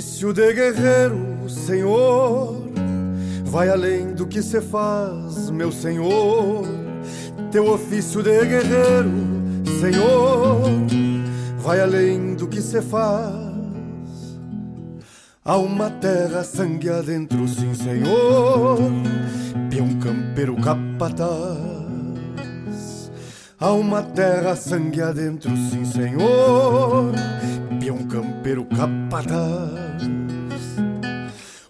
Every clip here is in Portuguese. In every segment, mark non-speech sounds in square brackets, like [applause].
Ofício de guerreiro, Senhor, vai além do que se faz, meu Senhor. Teu ofício de guerreiro, Senhor, vai além do que se faz. Há uma terra sangue adentro, sim, Senhor, peão campeiro capataz. Há uma terra sangue adentro, sim, Senhor, campeiro capataz.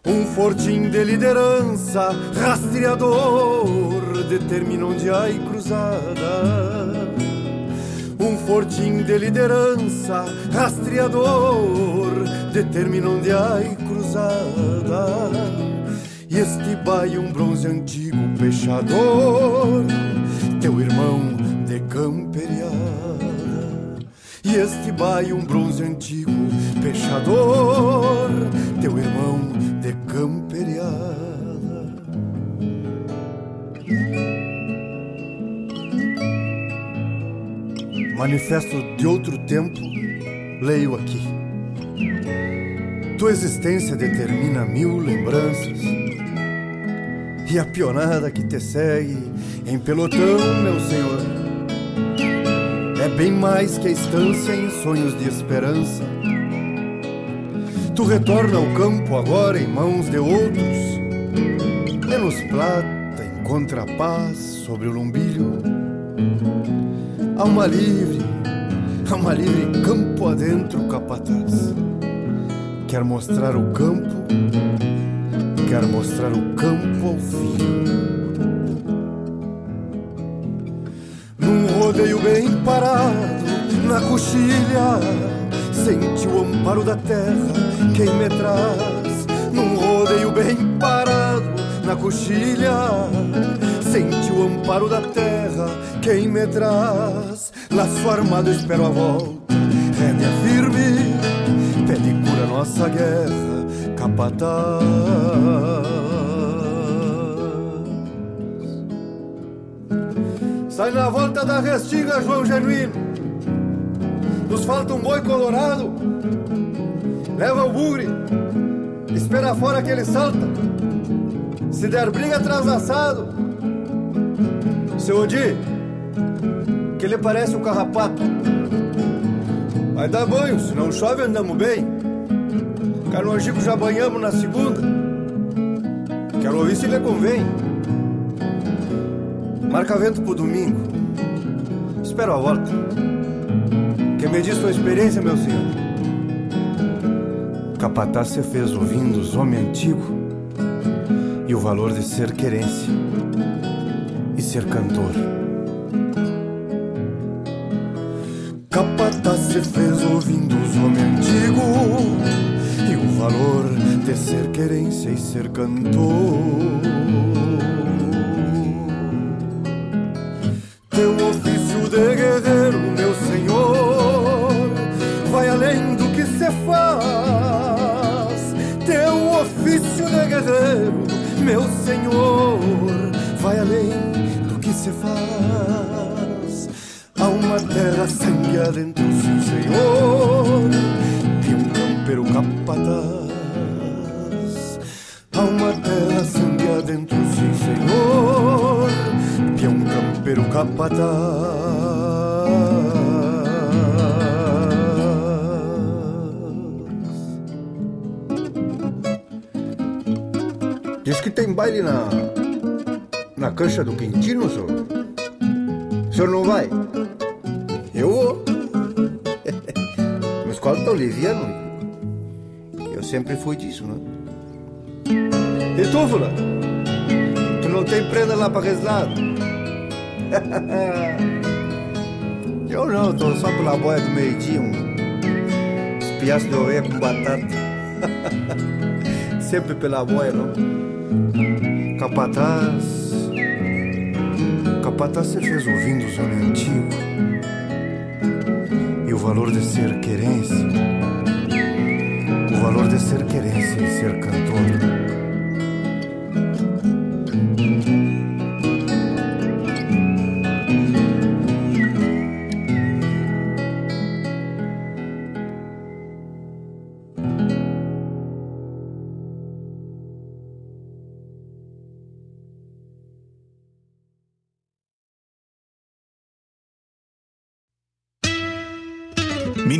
Um fortim de liderança, rastreador, determina onde há cruzada. Um fortim de liderança, rastreador, determina onde há cruzada. E este baio um bronze antigo pechador, teu irmão de camperiada. E este baio um bronze antigo pechador, teu irmão de camperiada. Manifesto de outro tempo, leio aqui. Tua existência determina mil lembranças e a pionada que te segue em pelotão, meu senhor. Bem mais que a estância em sonhos de esperança. Tu retorna ao campo agora em mãos de outros, menos plata encontra paz sobre o lombilho. Alma livre, alma livre, campo adentro, capataz. Quer mostrar o campo, quer mostrar o campo ao filho. Rodeio bem parado, na coxilha, sente o amparo da terra, quem me traz. Num rodeio bem parado, na coxilha, sente o amparo da terra, quem me traz. Laço armado, espero a volta, rédea firme nossa guerra, capataz. Sai na volta da restinga, João Genuíno. Nos falta um boi colorado. Leva o bugre, espera fora que ele salta. Se der briga atrás assado. Seu Odi, que ele parece um carrapato. Vai dar banho, se não chove andamos bem. Canojico já banhamos na segunda. Quero ouvir se lhe convém. Marca vento pro domingo. Espero a volta. Que me diz sua experiência, meu senhor? Capataz se fez ouvindo os homens antigos e o valor de ser querência e ser cantor. Capataz se fez ouvindo os homens antigos e o valor de ser querência e ser cantor. Vai além do que se faz. Há uma terra sangue adentro, sim, senhor, e um campeiro capataz. Há uma terra sangue adentro, sim, senhor, e um campeiro capataz. Baile na. na cancha do Quintino, senhor. O senhor não vai? Eu vou. Meus colos estão livianos. Eu sempre fui disso, né? E tu, Fula? Tu não tem prenda lá pra reslado? [laughs] Eu não, tô só pela boia do meio-dia, um espiaço de oveia com batata. [laughs] Sempre pela boia, não? Capataz. Capataz se fez ouvindo os homens antigos. E o valor de ser querência. O valor de ser querência e ser cantor.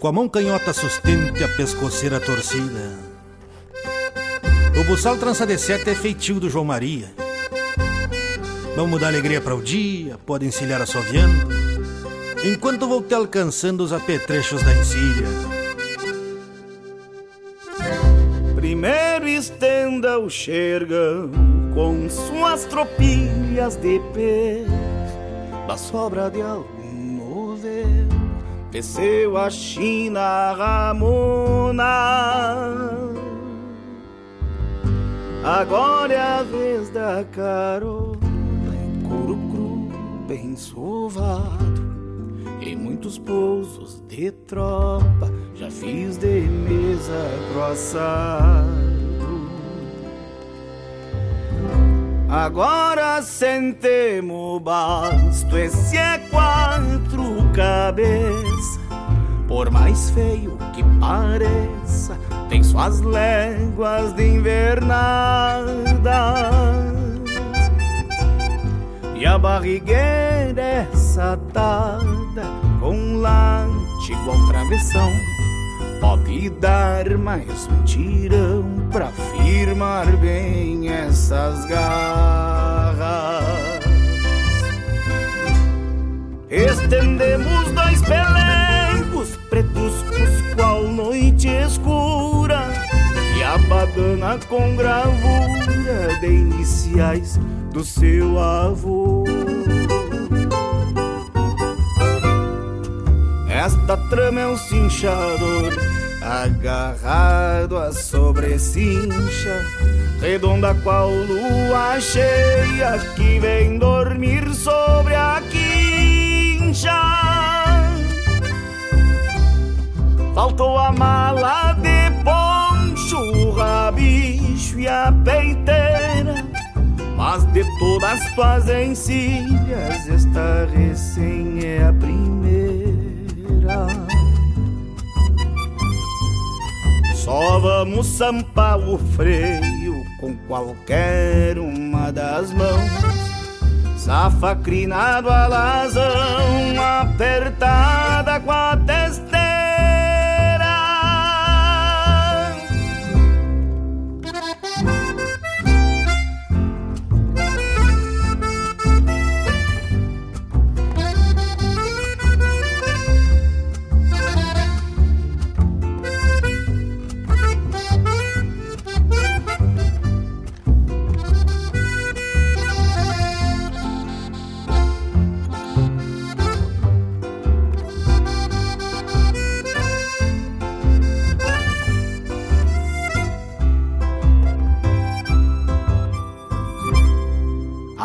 Com a mão canhota sustente a pescoceira torcida. O buçal trança de sete é feitio do João Maria. Vamos dar alegria para o dia, pode encilhar assoviando, enquanto vou te alcançando os apetrechos da encilha. Primeiro estenda o xergão com suas tropilhas de pé da sobra de algum novelo. Desceu a China Ramona. Agora é a vez da carona em couro cru, bem sovado. Em muitos pousos de tropa, já fiz de mesa pro assado. Agora sentemos basto, esse é quatro cabeças. Por mais feio que pareça, tem suas léguas de invernada. E a barrigueira é satada com late igual travessão. Pode dar mais um tirão pra firmar bem essas garras. Estendemos dois pelegos pretos qual no dana com gravura de iniciais do seu avô. Esta trama é um cinchador agarrado à sobrecincha, redonda qual lua cheia que vem dormir sobre a Faltou a mala de poncho, o rabicho e a peiteira. Mas de todas tuas encilhas, esta recém é a primeira. Só vamos sampar o freio com qualquer uma das mãos. Safa crinado alazão, apertada com a testeira.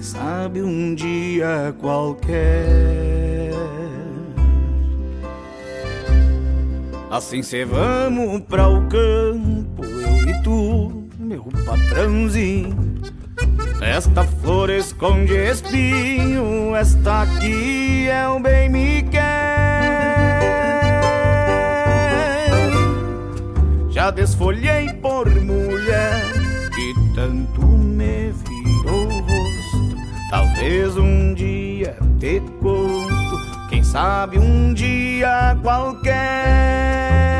quem sabe um dia qualquer. Assim cê vamos pra o campo, eu e tu, meu patrãozinho. Esta flor esconde espinho, esta aqui é o bem me quer. Já desfolhei por mulher que tanto me virou. Talvez um dia te conto, quem sabe um dia qualquer.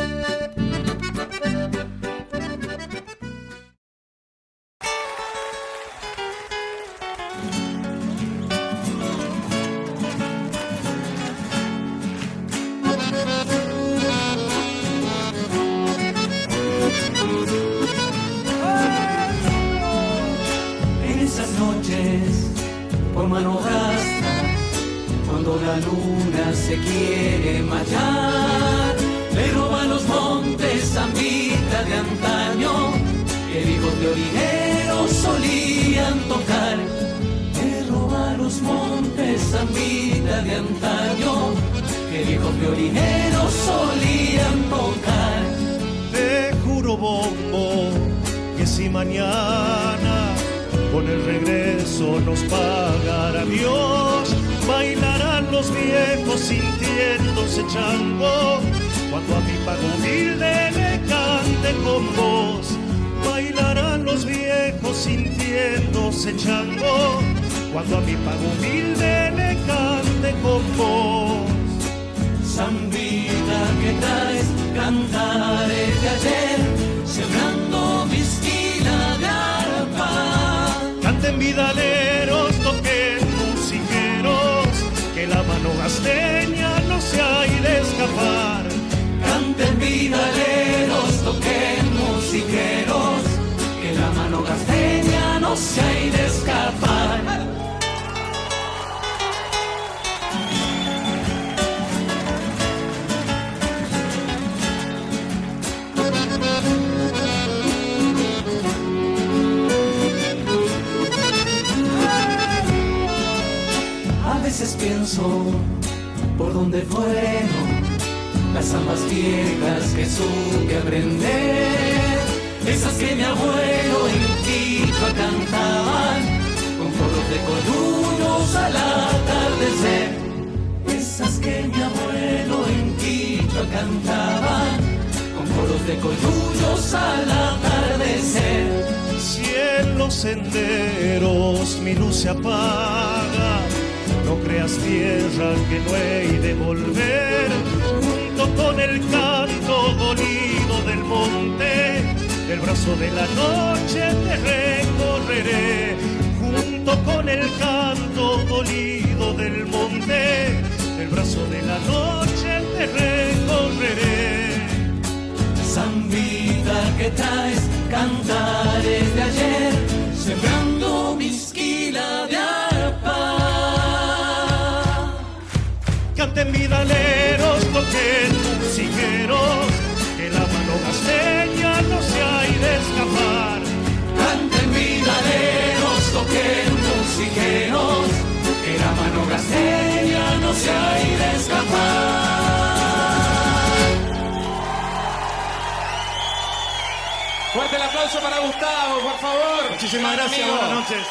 Fuerte el aplauso para Gustavo, por favor. Muchísimas gracias, buenas noches.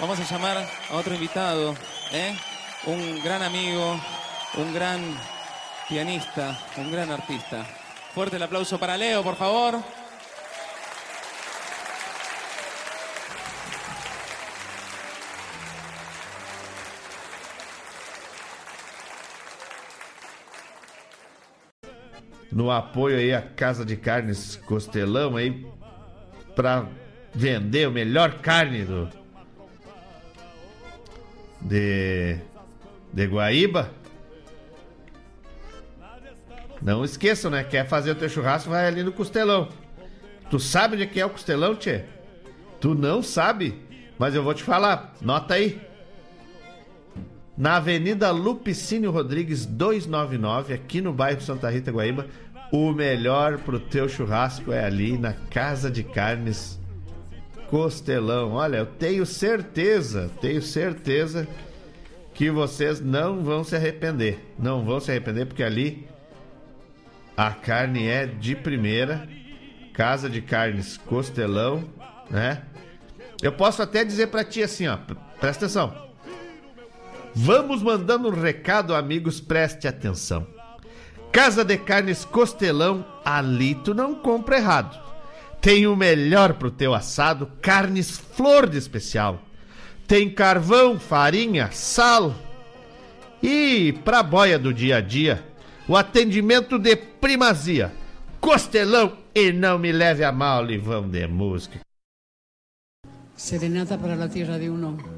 Vamos a llamar a otro invitado, ¿eh? un gran amigo, un gran pianista, un gran artista. Fuerte el aplauso para Leo, por favor. No apoio aí à Casa de Carnes Costelão aí para vender o melhor carne do de de Guaíba. Não esqueçam, né? Quer fazer o teu churrasco, vai ali no Costelão. Tu sabe onde é que é o Costelão, tchê? Tu não sabe, mas eu vou te falar. Nota aí. Na Avenida Lupicínio Rodrigues 299, aqui no bairro Santa Rita, Guaíba. O melhor pro teu churrasco é ali na Casa de Carnes Costelão. Olha, eu tenho certeza, tenho certeza que vocês não vão se arrepender. Não vão se arrepender porque ali a carne é de primeira. Casa de Carnes Costelão, né? Eu posso até dizer pra ti assim, ó, presta atenção. Vamos mandando um recado, amigos, preste atenção. Casa de Carnes Costelão, ali tu não compra errado. Tem o melhor pro teu assado, carnes flor de especial. Tem carvão, farinha, sal. E pra boia do dia a dia, o atendimento de primazia. Costelão e não me leve a mal, Livão de música. Serenata para la tierra de uno.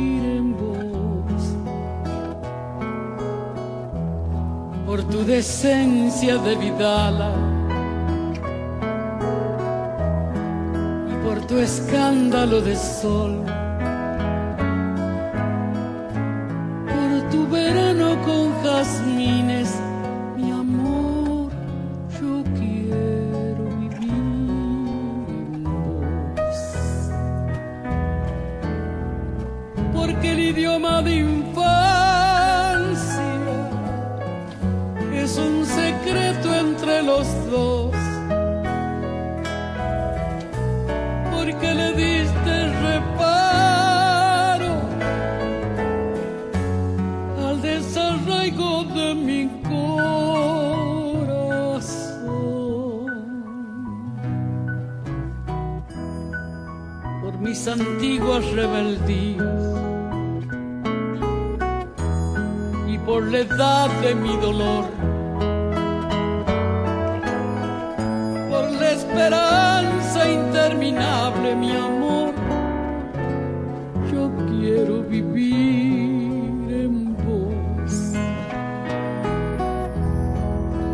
por tu decencia de Vidala y por tu escándalo de sol, por tu verano con jazmines, mi amor, yo quiero vivir porque el idioma de los dos. Porque le diste reparo al desarraigo de mi corazón. Por mis antiguas rebeldías y por la edad de mi dolor. Esperanza interminable, mi amor, yo quiero vivir en vos.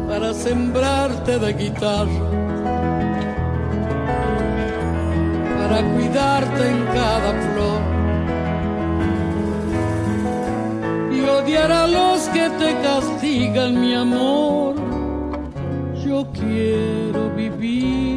Para sembrarte de guitarra, para cuidarte en cada flor. Y odiar a los que te castigan, mi amor. Yo quiero vivir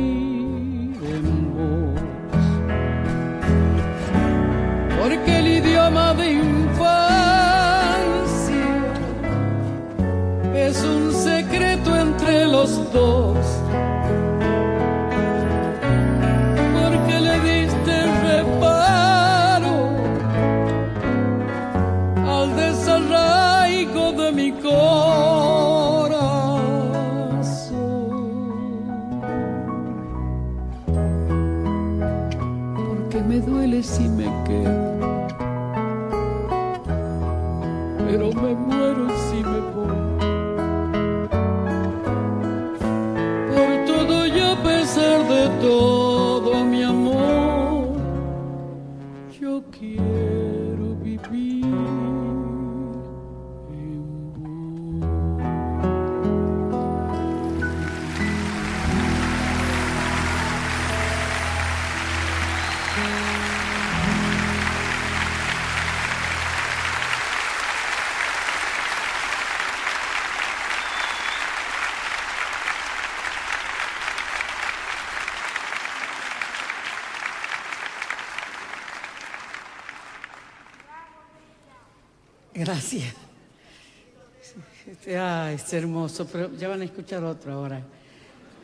es hermoso, pero ya van a escuchar otro ahora.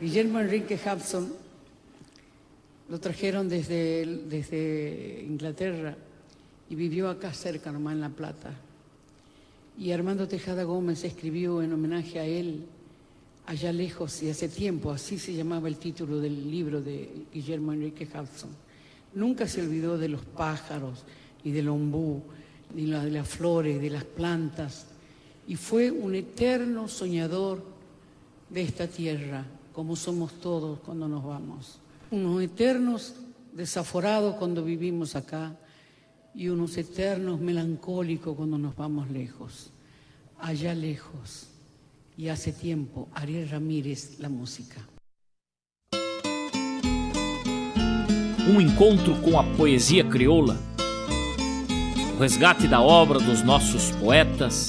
Guillermo Enrique Hudson lo trajeron desde, desde Inglaterra y vivió acá cerca, nomás en La Plata. Y Armando Tejada Gómez escribió en homenaje a él, allá lejos y hace tiempo, así se llamaba el título del libro de Guillermo Enrique Hudson. Nunca se olvidó de los pájaros y del ombú, ni de las flores, de las plantas, y fue un eterno soñador de esta tierra, como somos todos cuando nos vamos. Unos eternos desaforados cuando vivimos acá y unos eternos melancólicos cuando nos vamos lejos, allá lejos. Y hace tiempo, Ariel Ramírez, la música. um encontro com a poesia crioula, o resgate da obra dos nossos poetas,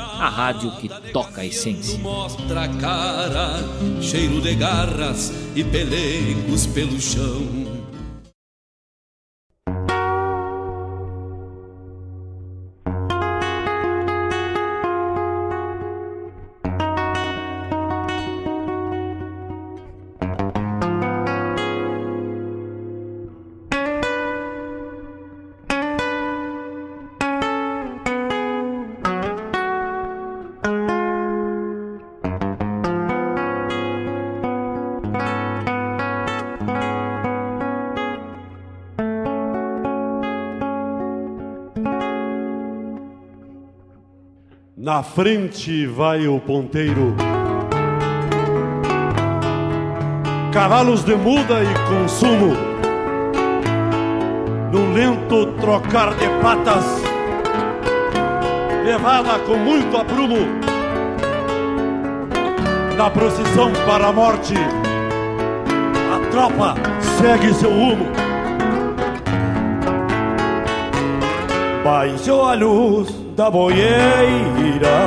a rádio que toca a essência. Mostra a cara, cheiro de garras e pelegos pelo chão. Na frente vai o ponteiro. Cavalos de muda e consumo. Num lento trocar de patas. levada com muito aprumo na procissão para a morte. A tropa segue seu rumo. Baixou a luz da boieira,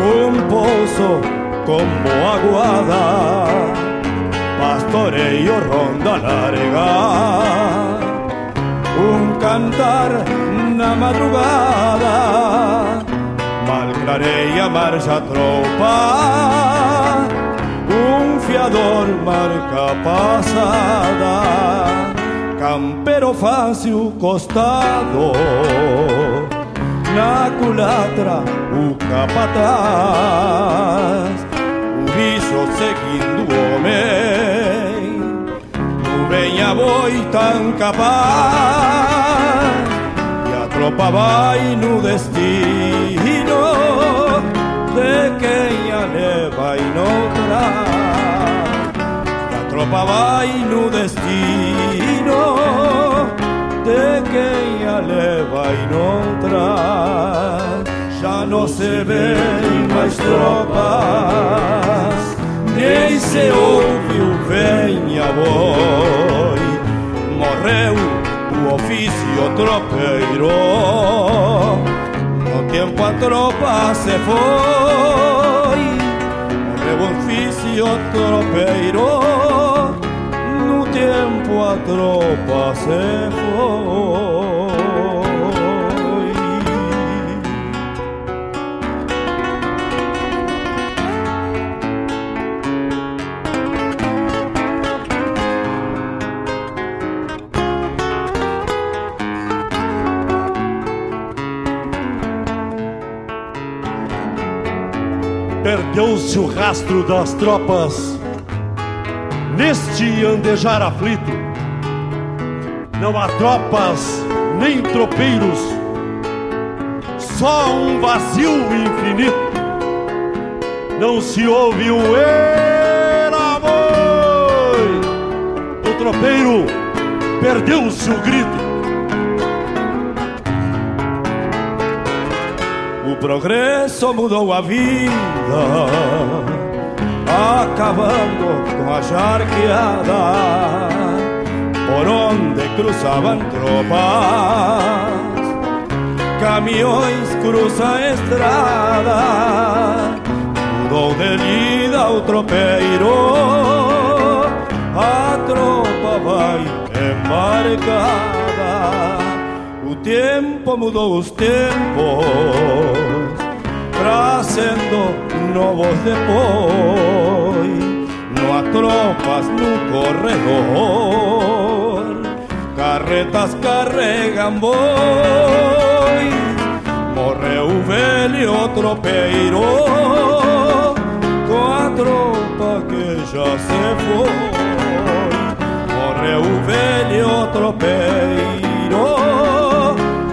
um poço como aguada, pastoreio ronda larga, um cantar na madrugada, mal clareia marcha tropa, um fiador marca passada campero fácil costado na culatra o capataz o bicho seguindo homem o venha boi tão capaz. E a tropa vai no destino. De quem a leva e não traz a tropa vai no destino quem a leva e não traz. Já não se vê mais tropas, nem se ouve o venha boi. Morreu o ofício tropeiro, no tempo a tropa se foi. Morreu o ofício tropeiro tempo a tropa se foi. Perdeu-se o rastro das tropas neste andejar aflito. Não há tropas nem tropeiros, só um vazio infinito. Não se ouve o era boi. O tropeiro perdeu-se o grito. O progresso mudou a vida, acabando com a charqueada, por onde cruzavam tropas, caminhões cruzam a estrada, mudou de lida o tropeiro, a tropa vai embarcada. O tempo mudou os tempos, trazendo novos depois. Não há tropas no corredor, carretas carregam bois. Morreu o velho tropeiro com a tropa que já se foi. Morreu o velho tropeiro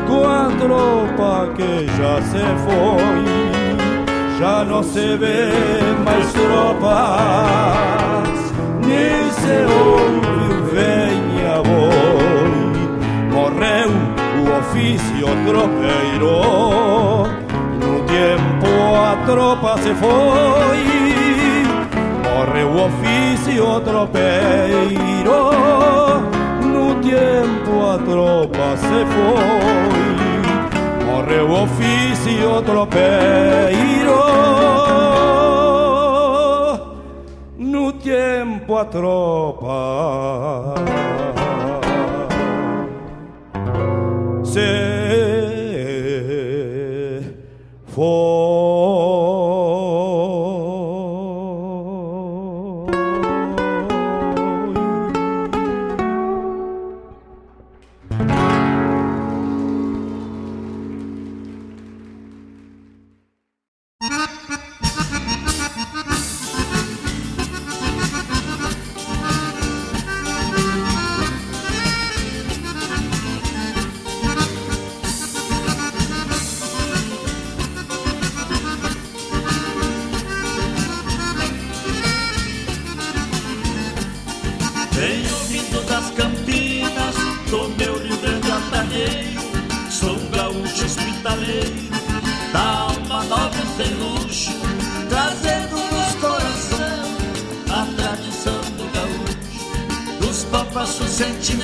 com a tropa que já se foi. Já não se vê mais tropas, nem se ouve o venha boi. Morreu o ofício tropeiro, no tempo a tropa se foi. Morreu o ofício tropeiro, no tempo a tropa se foi. Morreu o ofício tropeiro, no tempo a tropa. Se Venho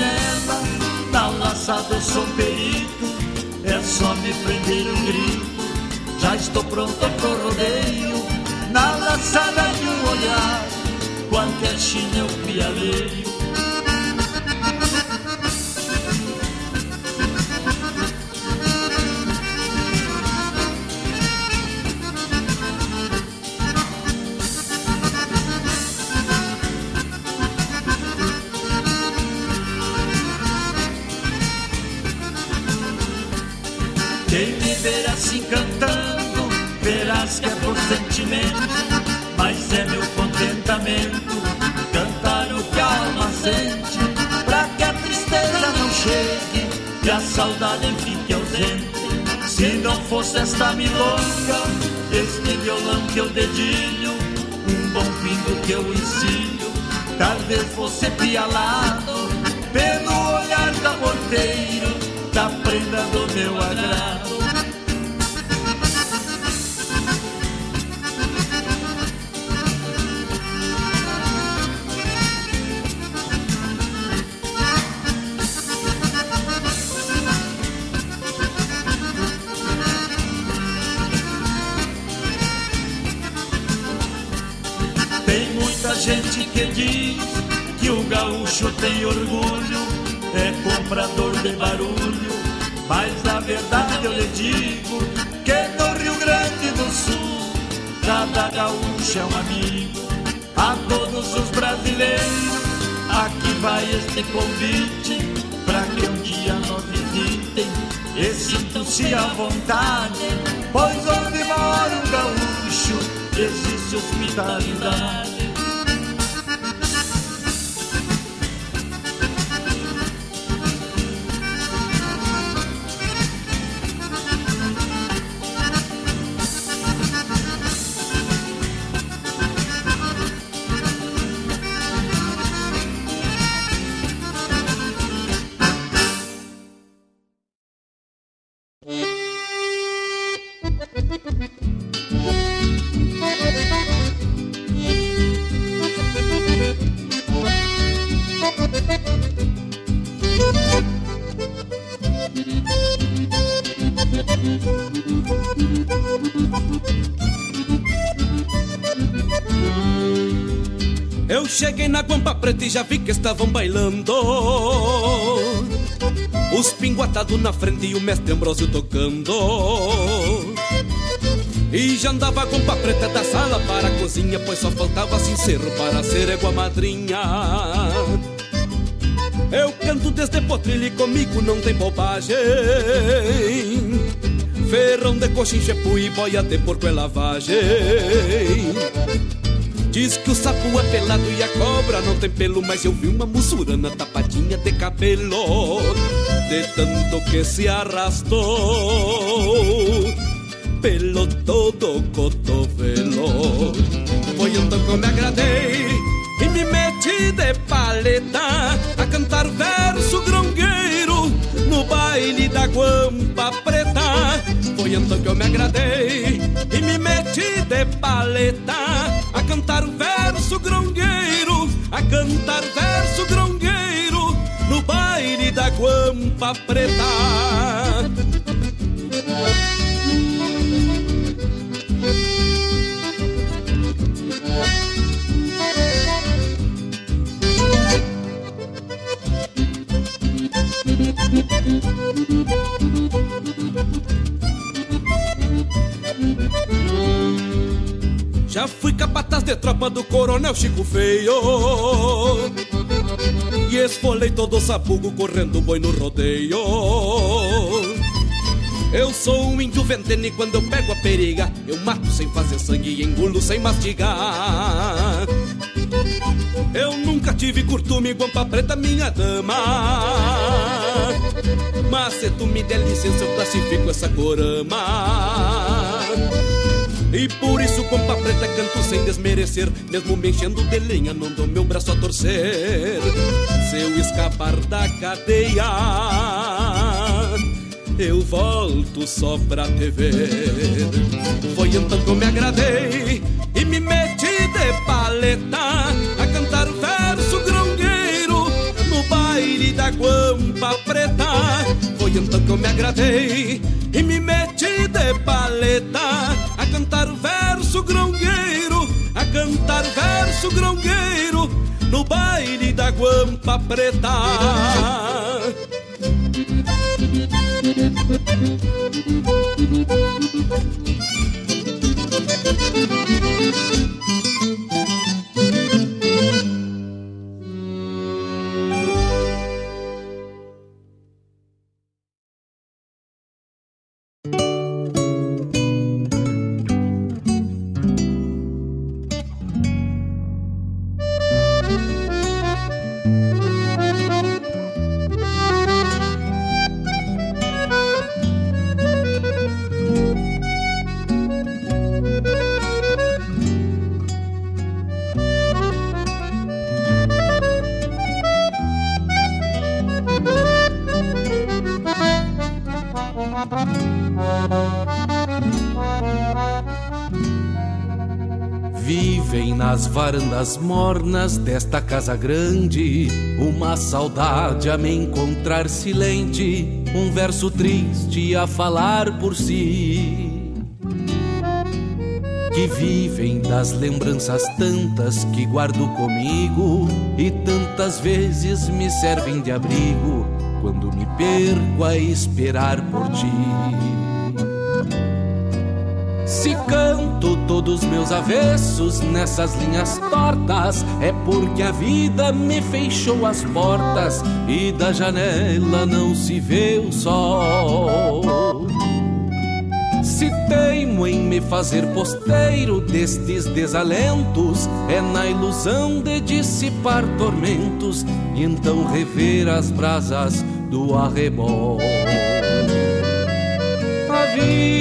sentinela, na laçada eu sou perito, é só me prender um grito. Já estou pronto pro rodeio, na laçada de um olhar, qualquer china Quem me ver assim cantando, verás que é por sentimento, mas é meu contentamento cantar o que a alma sente, pra que a tristeza não chegue e a saudade fique ausente. Se não fosse esta milonga, este violão que eu dedilho, um bom pingo que eu ensino, talvez fosse pialado pelo olhar da porteiro da prenda do meu agrado. Comprador de barulho, mas a verdade eu lhe digo que no Rio Grande do Sul cada gaúcho é um amigo. A todos os brasileiros, aqui vai este convite para que um dia nos visitem e sintam-se à vontade, pois onde mora um gaúcho existe hospitalidade. Na Guampa Preta e já vi que estavam bailando. Os pinguatados na frente e o mestre Ambrósio tocando. E já andava a Guampa Preta da sala para a cozinha Pois só faltava sincero para ser égua madrinha. Eu canto desde potrilho e comigo não tem bobagem. Ferrão de coxim, chepu e boia de porco é lavagem Diz que o sapo é pelado e a cobra não tem pelo Mas eu vi uma mussurana tapadinha de cabelo De tanto que se arrastou Pelo todo cotovelo. Foi então que eu me agradei E me meti de paleta A cantar verso grongueiro No baile da guampa preta. Foi então que eu me agradei paleta a cantar verso grongueiro, a cantar verso grongueiro no baile da guampa preta. Já fui capataz de tropa do coronel Chico Feio. E esfolei todo o sabugo correndo boi no rodeio. Eu sou um índio ventene e quando eu pego a periga Eu mato sem fazer sangue e engulo sem mastigar. Eu nunca tive curtume, guampa preta, minha dama. Mas se tu me der licença eu classifico essa corama e por isso, compa preta, canto sem desmerecer, mesmo me enchendo de lenha, não dou meu braço a torcer. Se eu escapar da cadeia, eu volto só pra te ver. Foi então que eu me agradei e me meti de paleta a cantar verso grongueiro no baile da guampa preta. Foi então que eu me agradei e me meti de paleta cantar verso grongueiro, a cantar verso grongueiro no baile da guampa preta. Vivem nas varandas mornas desta casa grande. Uma saudade a me encontrar silente, um verso triste a falar por si. Que vivem das lembranças tantas que guardo comigo. E tantas vezes me servem de abrigo quando me perco a esperar por ti. Se canto todos meus avessos nessas linhas tortas, é porque a vida me fechou as portas e da janela não se vê o sol. Se teimo em me fazer posteiro destes desalentos, é na ilusão de dissipar tormentos e então rever as brasas do arrebol. A vida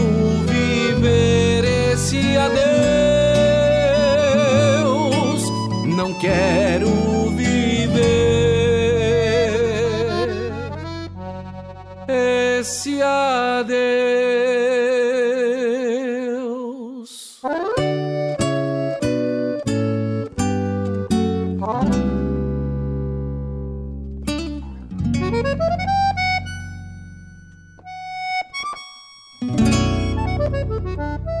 Thank you.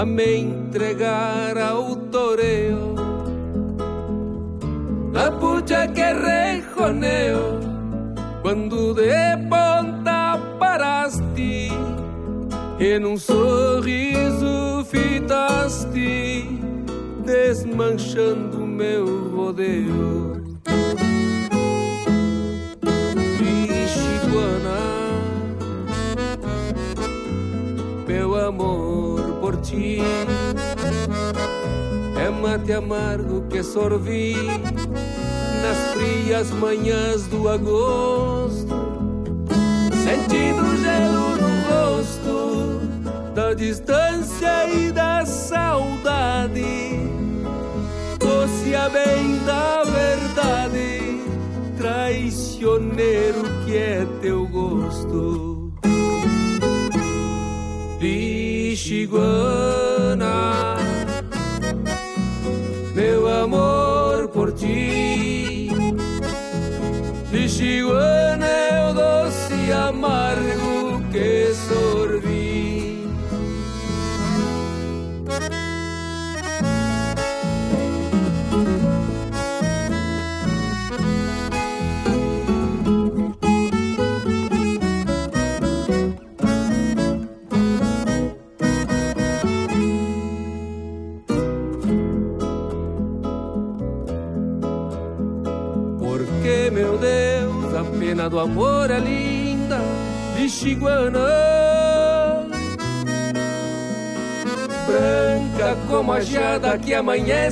A manhãs do agosto,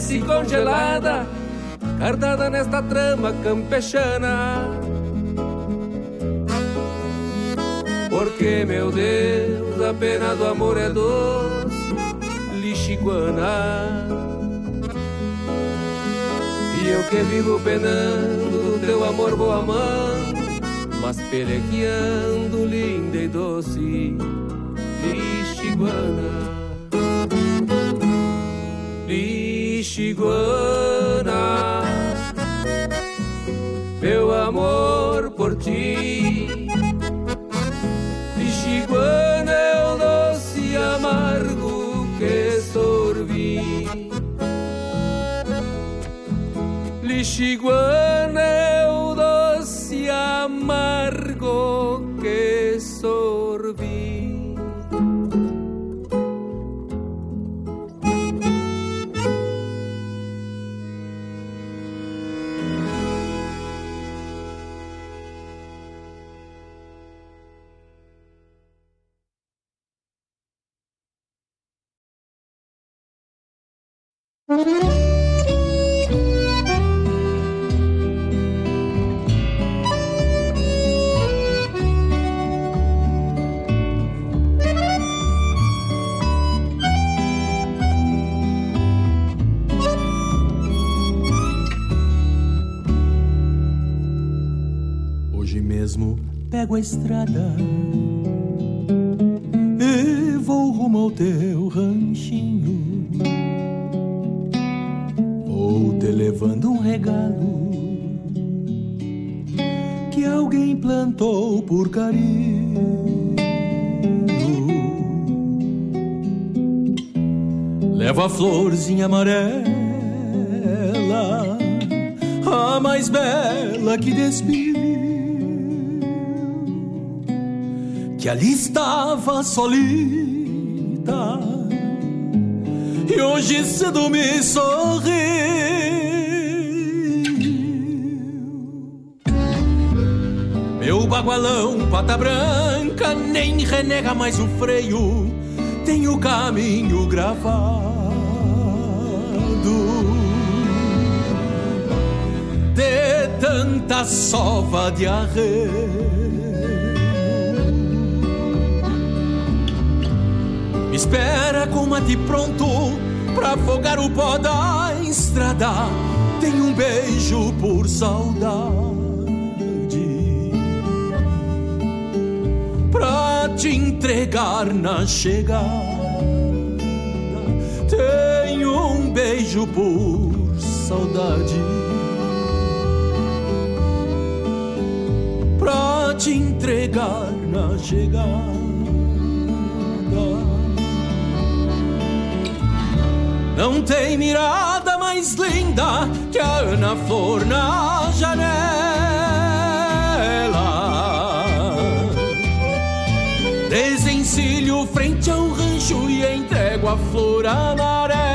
amanhece congelada, cardada nesta trama campechana. Porque, meu Deus, a pena do amor é doce, lixiguana. E eu que vivo penando do teu amor vou amando, mas pelegueando linda e doce, lixiguana. Lixiguana, meu amor por ti. Lixiguana é o doce amargo que sorvi. Lixiguana estrada e vou rumo ao teu ranchinho. Vou te levando um regalo que alguém plantou por carinho. Levo a florzinha amarela, a mais bela que despiu. Que ali estava solita e hoje cedo me sorriu. Meu bagualão, pata branca, nem renega mais o freio, tem o caminho gravado. De tanta sova de arreio. Espera com mate pronto pra afogar o pó da estrada. Tem um beijo por saudade. Pra te entregar na chegada. Tenho um beijo por saudade. Pra te entregar na chegada. Não tem mirada mais linda que a Ana Flor na janela. Desencilho frente ao rancho e entrego a flor amarela.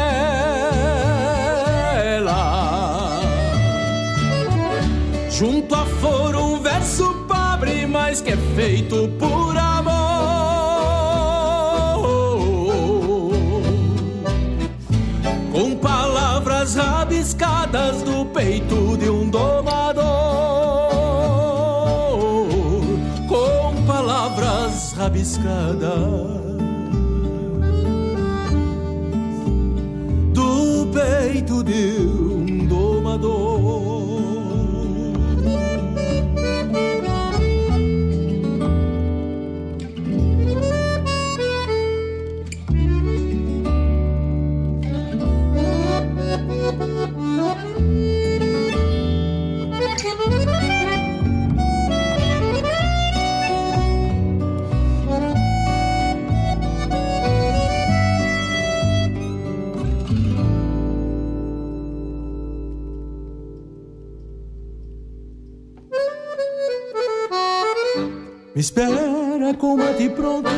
Junto à flor um verso pobre, mas que é feito por amor. Palavras rabiscadas do peito de um domador. Com palavras rabiscadas Me espera com mate pronto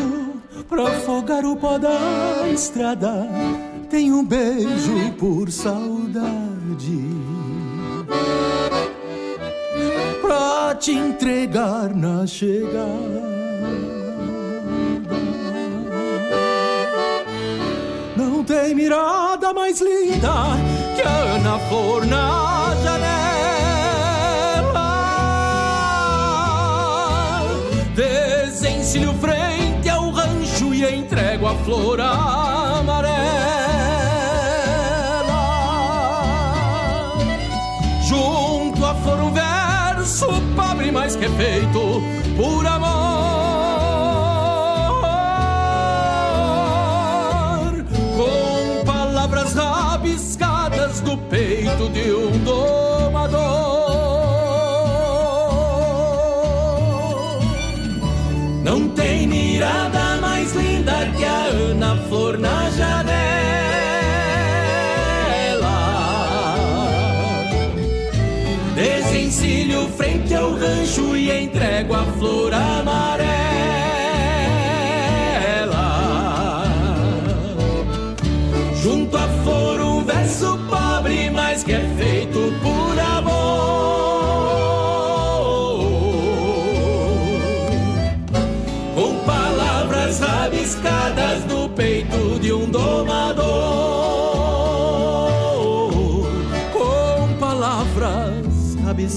pra afogar o pó da estrada. Tem um beijo por saudade. Pra te entregar na chegada. Não tem mirada mais linda que a Ana Flor flor amarela. Junto à flor um verso pobre, mas que é feito por Flor na janela. Desencilho frente ao rancho e entrego a flor amarela.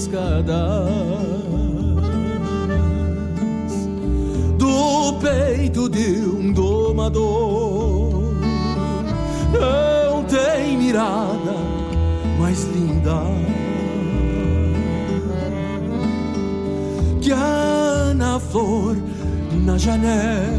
Rabiscadas do peito de um domador. Não tem mirada mais linda que a Ana Flor na janela.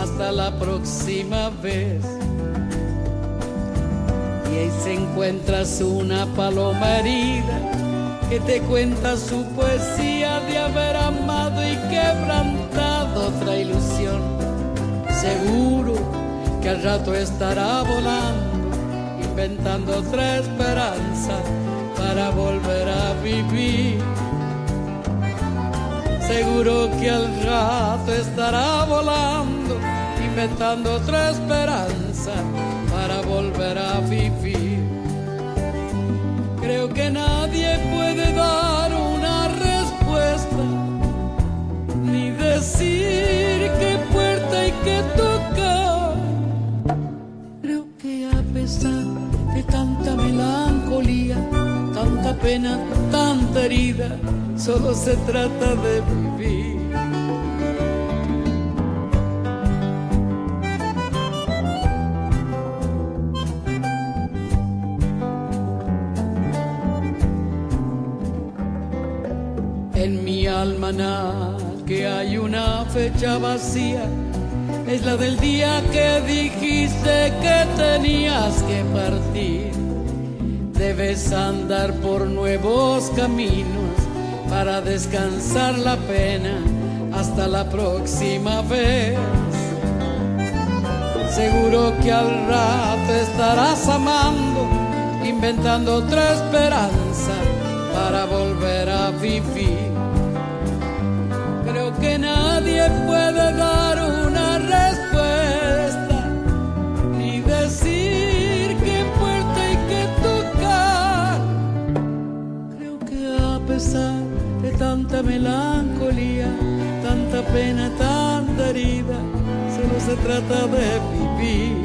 hasta la próxima vez. Y ahí se encuentras una paloma herida que te cuenta su poesía de haber amado y quebrantado otra ilusión. Seguro que al rato estará volando, inventando otra esperanza para volver a vivir. Seguro que al rato estará volando, inventando otra esperanza para volver a vivir. Creo que nadie puede dar una respuesta, ni decir qué puerta hay que tocar. Creo que a pesar de tanta melancolía, tanta pena, tanta herida, solo se trata de vivir. En mi almanaque hay una fecha vacía, es la del día que dijiste que tenías que partir. Debes andar por nuevos caminos para descansar la pena hasta la próxima vez. Seguro que al rato estarás amando, inventando otra esperanza para volver a vivir. Creo que nadie puede dar una melancolía, tanta pena, tanta herida, solo se trata de vivir.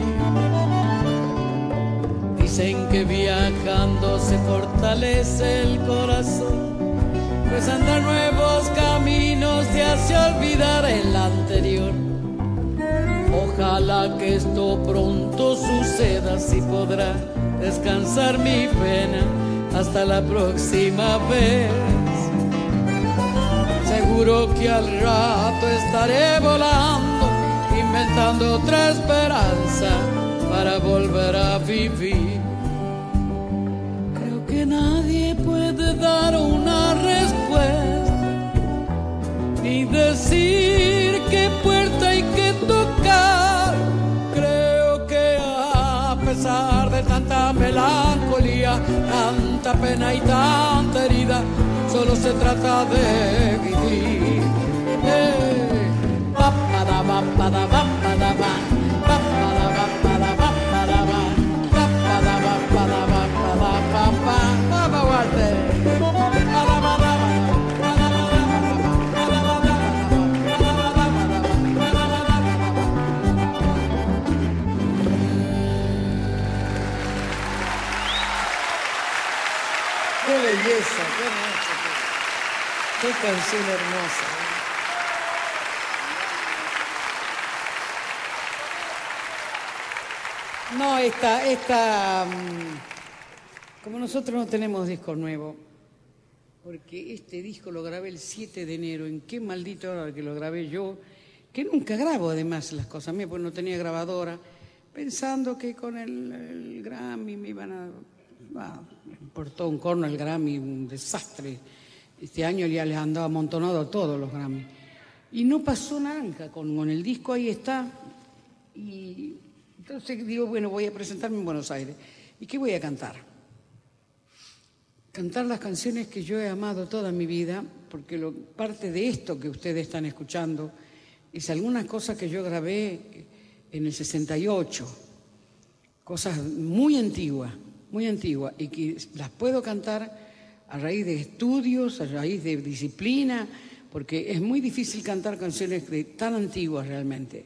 Dicen que viajando se fortalece el corazón, pues andar nuevos caminos te hace olvidar el anterior. Ojalá que esto pronto suceda, así podrá descansar mi pena hasta la próxima vez. Seguro que al rato estaré volando, inventando otra esperanza para volver a vivir. Creo que nadie puede dar una respuesta, ni decir qué puerta hay que tocar. Creo que a pesar de tanta melancolía, tanta pena y tanta herida, solo se trata de vivir. Eh, pa, canción hermosa. No, esta, esta, mm, como nosotros no tenemos disco nuevo, porque este disco lo grabé el 7 de enero, en qué maldito hora que lo grabé yo, que nunca grabo además las cosas mías, porque no tenía grabadora, pensando que con el, Grammy me iban a... Ah, me importó un corno el Grammy, un desastre. Este año ya les han dado amontonado a todos los Grammy. Y no pasó naranja, con, con el disco ahí está. Y entonces digo, bueno, voy a presentarme en Buenos Aires. ¿Y qué voy a cantar? Cantar las canciones que yo he amado toda mi vida, porque parte de esto que ustedes están escuchando es algunas cosas que yo grabé en el 68, cosas muy antiguas, muy antiguas, y que las puedo cantar a raíz de estudios, a raíz de disciplina, porque es muy difícil cantar canciones tan antiguas realmente.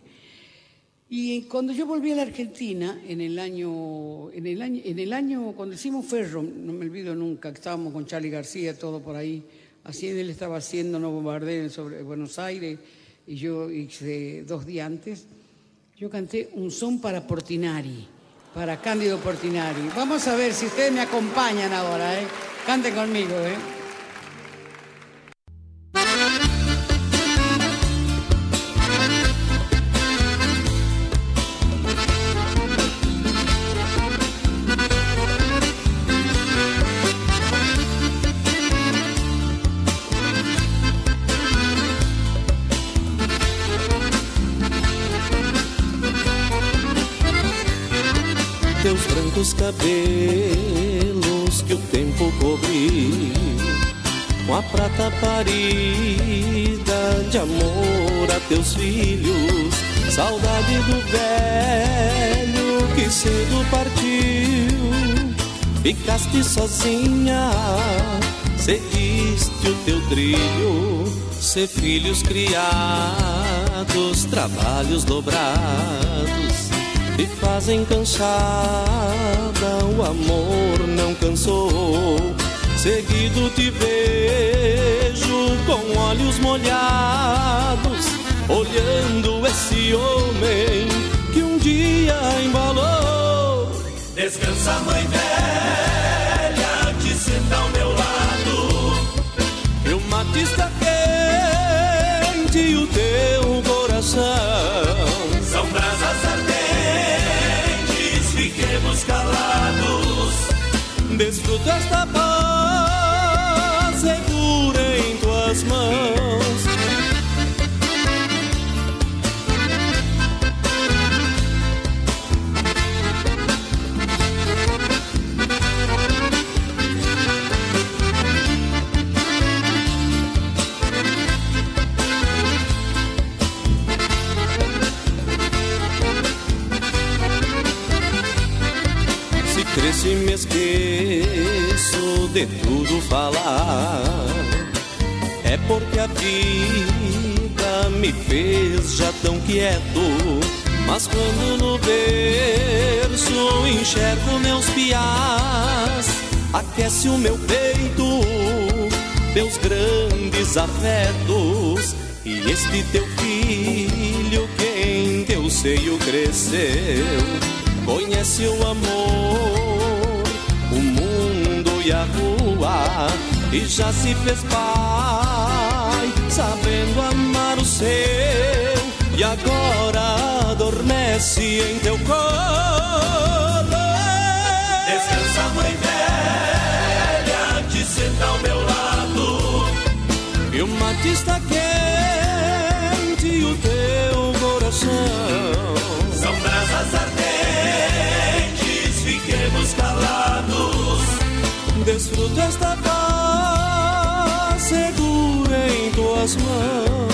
Y cuando yo volví a la Argentina, en el año, en el año, en el año cuando hicimos Ferro, no me olvido nunca, que estábamos con Charlie García, todo por ahí, así él estaba haciendo No Bombardeo sobre Buenos Aires, y yo dos días antes, yo canté un son para Portinari, para Cándido Portinari. Vamos a ver si ustedes me acompañan ahora, ¿eh? Canten conmigo, ¿eh? Cabelos que o tempo cobriu Com a prata parida de amor a teus filhos Saudade do velho que cedo partiu. Ficaste sozinha, seguiste o teu trilho. Ser filhos criados, trabalhos dobrados te fazem cansada, o amor não cansou. Seguido te vejo com olhos molhados, olhando esse homem que um dia embalou. Descansa, mãe velha, que senta ao meu lado. E o mate está quente e o teu coração calados. Desfruta esta paz de tudo falar. É porque a vida me fez já tão quieto. Mas quando no berço enxergo meus piás Aquece o meu peito Teus grandes afetos. E este teu filho que em teu seio cresceu Conhece o amor, e a rua E já se fez pai, sabendo amar o seu E agora adormece em teu colo Descansa, mãe velha, que senta ao meu lado. E o mate está Desfruta esta paz segura em tuas mãos.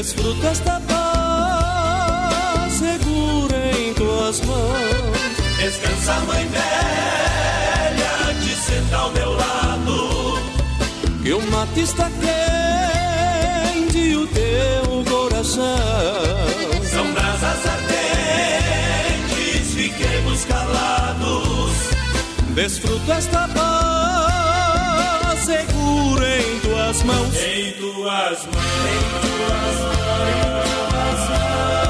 Desfruta esta paz segura em tuas mãos. Descansa, mãe velha, que senta ao meu lado. onde está quente o teu coração. São brasas ardentes, fiquemos calados. Desfruta esta paz tuas mãos. Em tuas mãos. Em tuas Sou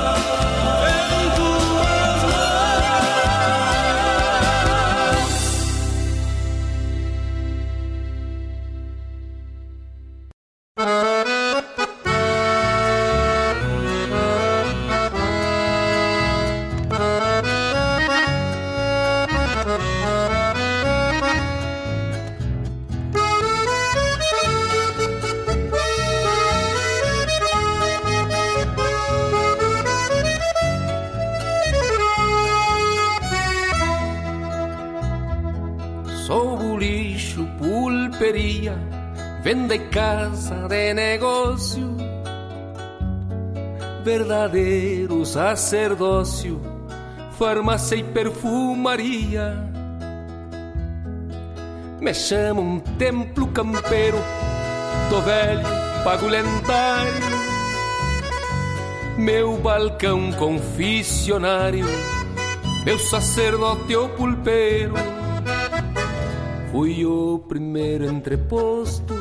venda e casa de negócio, verdadeiro sacerdócio, farmácia e perfumaria. Me chamo um templo campeiro, tô velho, pago lendário. Meu balcão confissionário, meu sacerdote ou pulpeiro. Fui o primeiro entreposto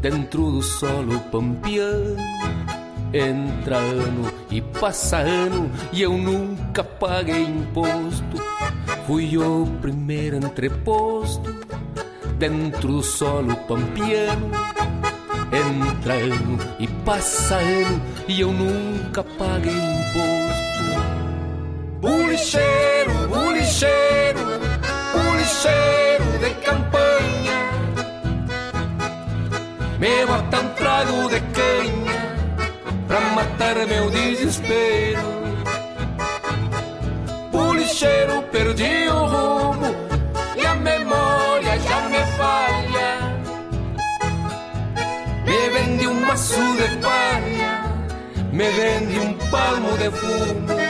dentro do solo pampiano. Entra ano e passa ano e eu nunca paguei imposto. Fui o primeiro entreposto dentro do solo pampiano. Entra ano e passa ano e eu nunca paguei imposto. Bulicheiro, bulicheiro, bulicheiro Me um trago de canha pra matar meu desespero. Bulicheiro, perdi o rumo e a memória já me falha. Me vende um maço de palha, me vende um palmo de fumo.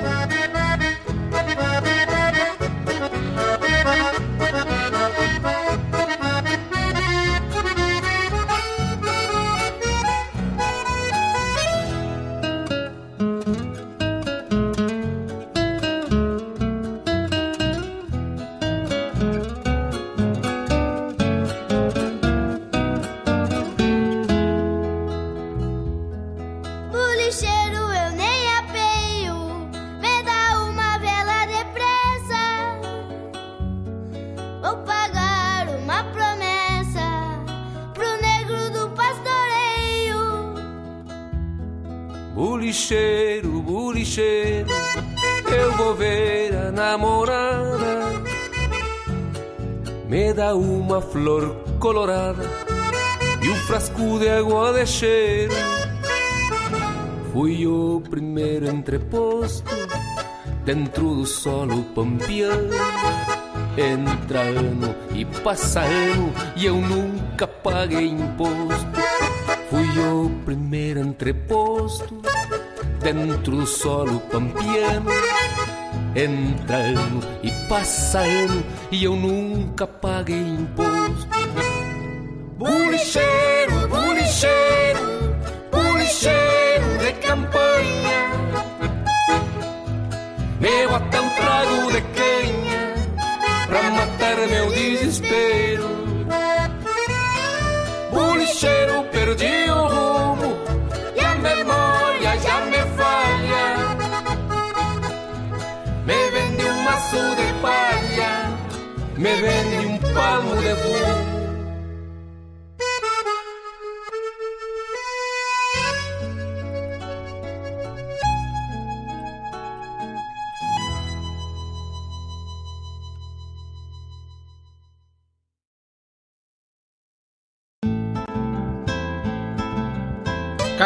Flor colorada e um frasco de água de cheiro. Fui o primeiro entreposto dentro do solo pampiano. Entra ano e passa ano e eu nunca paguei imposto. Fui o primeiro entreposto dentro do solo pampiano. Entra ano e passa ano e eu nunca paguei imposto. Bulicheiro,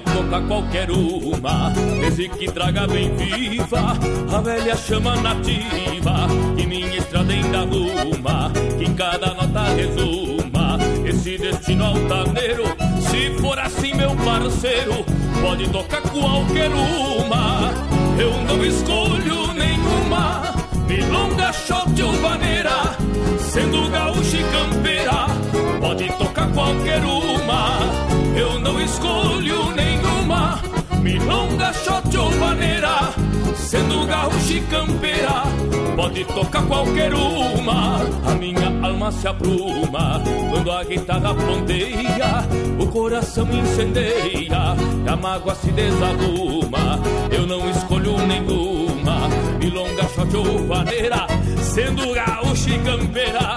tchê. toca qualquer uma, desde que traga bem viva a velha chama nativa, que minha estrada ainda arruma, que em cada nota resuma esse destino altaneiro. Se for assim, meu parceiro, pode tocar qualquer uma, eu não escolho nenhuma, milonga, shot ou vaneira, sendo gaúcha e campeira, pode tocar qualquer uma, eu não escolho nenhuma, milonga, shot ou vaneira, sendo gaúcha e campeira, pode tocar qualquer uma, a minha alma se apruma, quando a guitarra ponteia, o coração incendeia, e a mágoa se desarruma, eu não escolho nenhuma, milonga, shot ou vaneira, sendo gaúcha e campeira,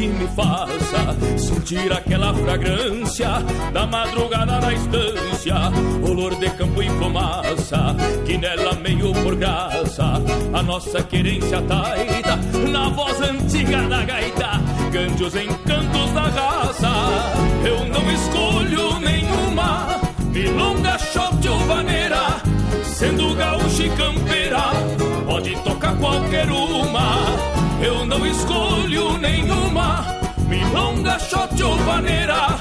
Que me faça sentir aquela fragrância da madrugada na estância, olor de campo e fumaça, que nela meio por graça, a nossa querência taita, na voz antiga da gaita, cante os encantos da raça. Eu não escolho nenhuma, milonga, shot ou vaneira, sendo gaúcha e campeira, pode tocar qualquer uma. Eu não escolho nenhuma. Milonga, shot ou vaneira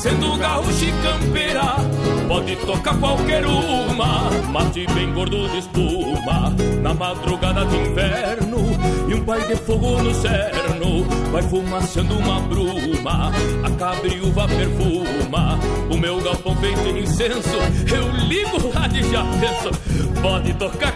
Sendo gaúcha e campeira Pode tocar qualquer uma. Mate bem gordo de espuma Na madrugada de inverno E um pai de fogo no cerno Vai fumaçando uma bruma A cabriúva perfuma. O meu galpão feito de incenso Eu ligo lá de já penso Pode tocar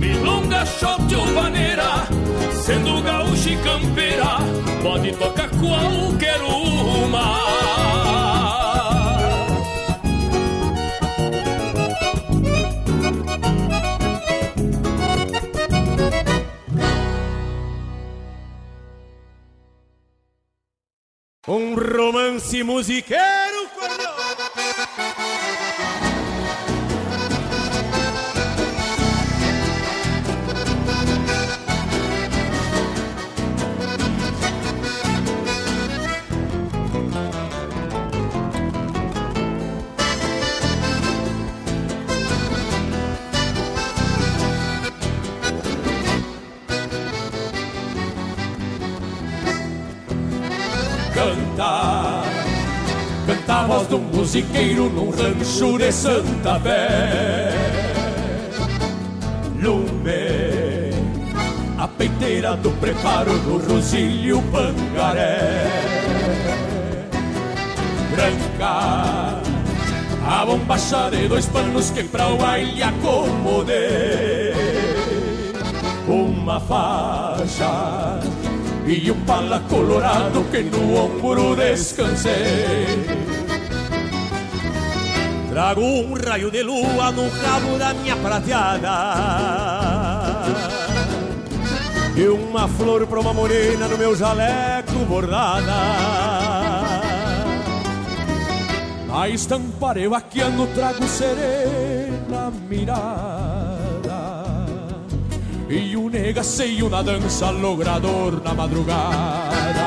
Milonga, shot ou vaneira Sendo gaúcha e campeira Pode tocar qualquer uma. Um romance musiqueiro, voz de um musiqueiro num rancho de Santa Fé. Lume, a peiteira do preparo do Rosilho Pangaré. Branca, a bombacha de dois panos que pra o baile acomodei. Uma faixa e um pala colorado que no ombro descansei. Trago um raio de lua no rabo da minha prateada E uma flor pra uma morena no meu jaleco bordada eu aqui ando trago serena mirada. E o negaceio na dança logrador na madrugada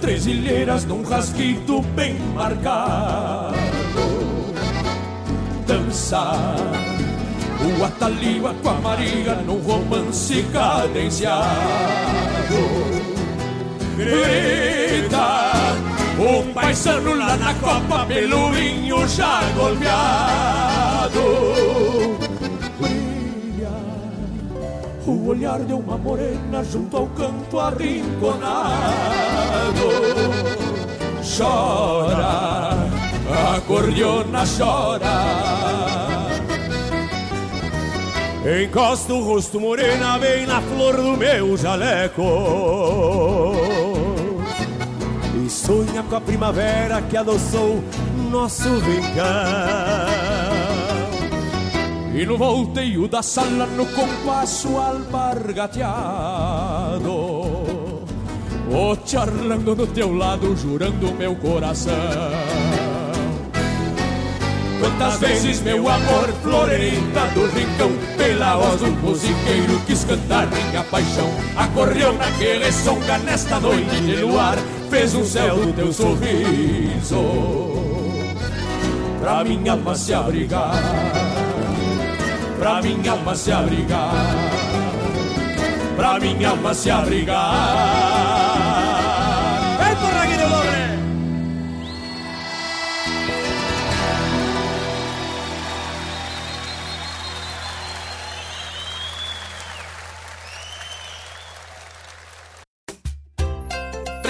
três ilheiras num rasguito bem marcado. Dançar o atalio com a Maria num romance cadenciado. Grita o paisano lá na copa pelo vinho já golpeado. O olhar de uma morena junto ao canto arrinconado Chora, a cordiona chora. Encosta o rosto morena bem na flor do meu jaleco. E sonha com a primavera que adoçou nosso rincão e no volteio da sala, no compasso alpargateado Vou charlando do teu lado, jurando meu coração Quantas vezes, meu amor, florenita do rincão Pela voz do musiqueiro quis cantar minha paixão A corriona que ressonga nesta noite de luar Fez um céu do teu sorriso Pra minha alma se abrigar pra minha alma se abrigar, pra minha alma se abrigar.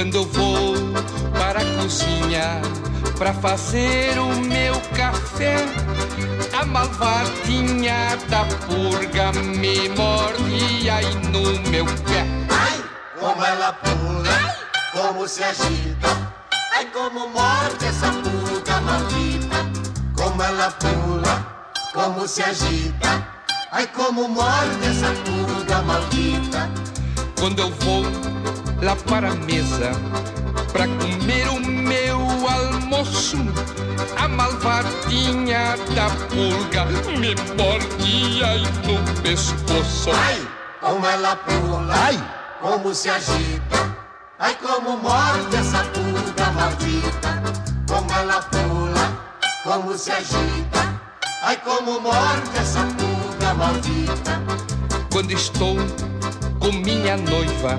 Quando eu vou para a cozinha para fazer o meu café, a malvadinha da purga me morde aí no meu pé. Ai, como ela pula, como se agita. Ai, como morde essa pulga maldita. Como ela pula, como se agita. Ai, como morde essa pulga maldita. Quando eu vou lá para a mesa para comer o meu almoço, a malvadinha da pulga me morde aí no pescoço. Ai, como ela pula, ai, como se agita. Ai, como morde essa pulga maldita. Como ela pula, como se agita. Ai, como morde essa pulga maldita. Quando estou com minha noiva,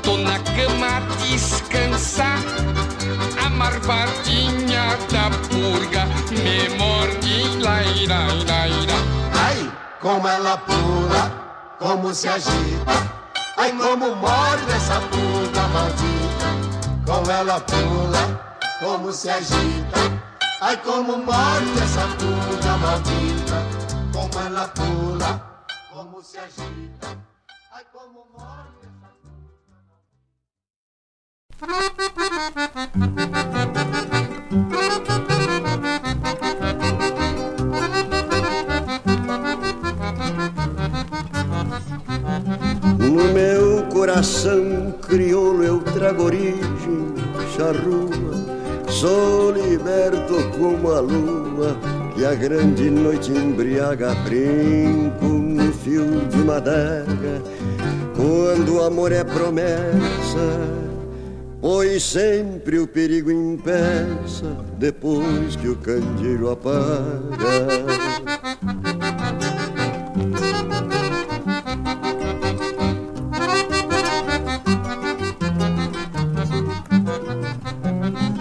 cama descansar. A marvadinha da purga me morde, laira, laira. Ai, como ela pula, como se agita. Ai, como morde essa pulga maldita. Como ela pula, como se agita. Ai, como morde essa pulga maldita. Como ela pula, como se agita. Ai, como morde No meu coração rua, sou liberto como a lua, que a grande noite embriaga, brinco no fio de uma adega, quando o amor é promessa pois sempre o perigo impeça depois que o candeeiro apaga.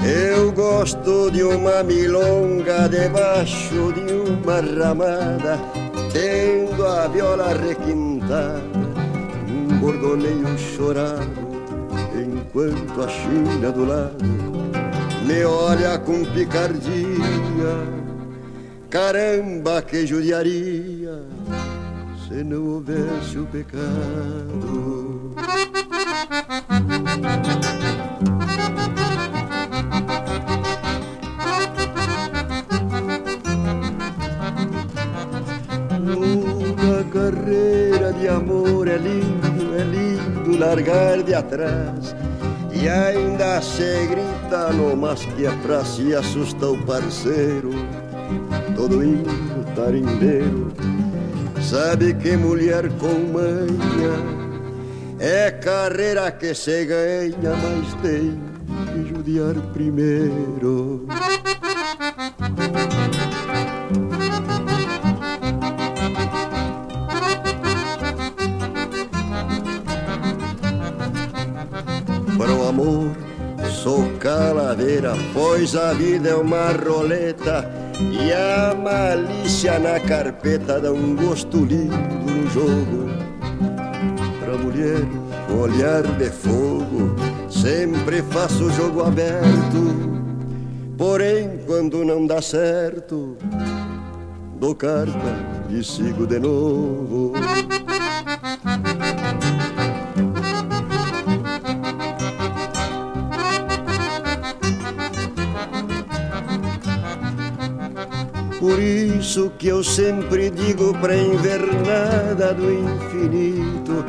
Eu gosto de uma milonga debaixo de uma ramada, tendo a viola requintada, um bordoneio chorado enquanto a China do lado me olha com picardia. Caramba, que judiaria se não houvesse o pecado. Uma carreira de amor é lindo, é lindo largar de atrás e ainda se grita no mas que é pra se assustar o parceiro Todo indo tarimbeiro. Sabe que mulher com manha É carreira que se ganha Mas tem que judiar primeiro amor, sou calaveira, pois a vida é uma roleta e a malícia na carpeta dá um gosto lindo no jogo. Pra mulher, olhar de fogo, sempre faço jogo aberto. Porém, quando não dá certo, dou carta e sigo de novo. Por isso que eu sempre digo pra invernada do infinito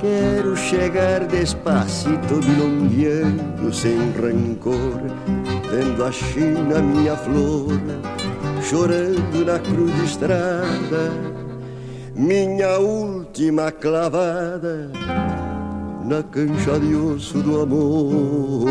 Quero chegar despacito, milongueando sem rancor Vendo a China, minha flor, chorando na cruz de estrada Minha última clavada na cancha de osso do amor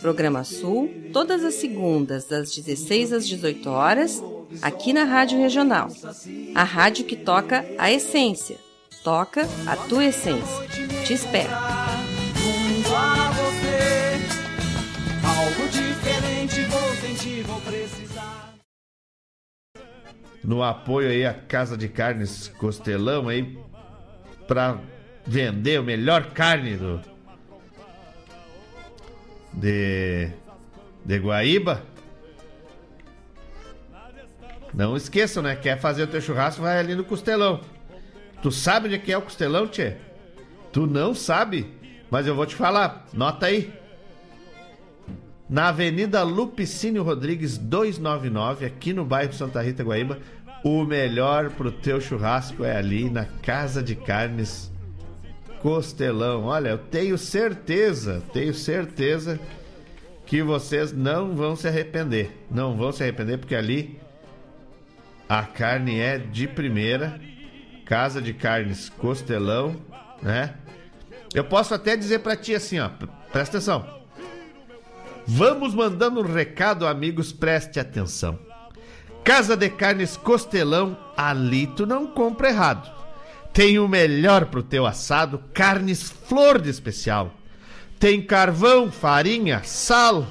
Programa Sul, todas as segundas, das 16 às 18 horas, aqui na Rádio Regional. A rádio que toca a essência. Toca a tua essência. Te espero. A. No apoio aí à Casa de Carnes Costelão aí para vender o melhor carne do de de Guaíba. Não esqueçam, né? Quer fazer o teu churrasco, vai ali no Costelão. Tu sabe onde é que é o Costelão, tchê? Tu não sabe? Mas eu vou te falar. Nota aí. Na Avenida Lupicínio Rodrigues 299, aqui no bairro Santa Rita, Guaíba. O melhor pro teu churrasco é ali na Casa de Carnes Costelão. Olha, eu tenho certeza, tenho certeza que vocês não vão se arrepender. Não vão se arrepender porque ali a carne é de primeira. Casa de Carnes Costelão, né? Eu posso até dizer para ti assim, ó, presta atenção. Vamos mandando um recado, amigos, preste atenção. Casa de Carnes Costelão, ali tu não compra errado. Tem o melhor pro teu assado, carnes flor de especial. Tem carvão, farinha, sal.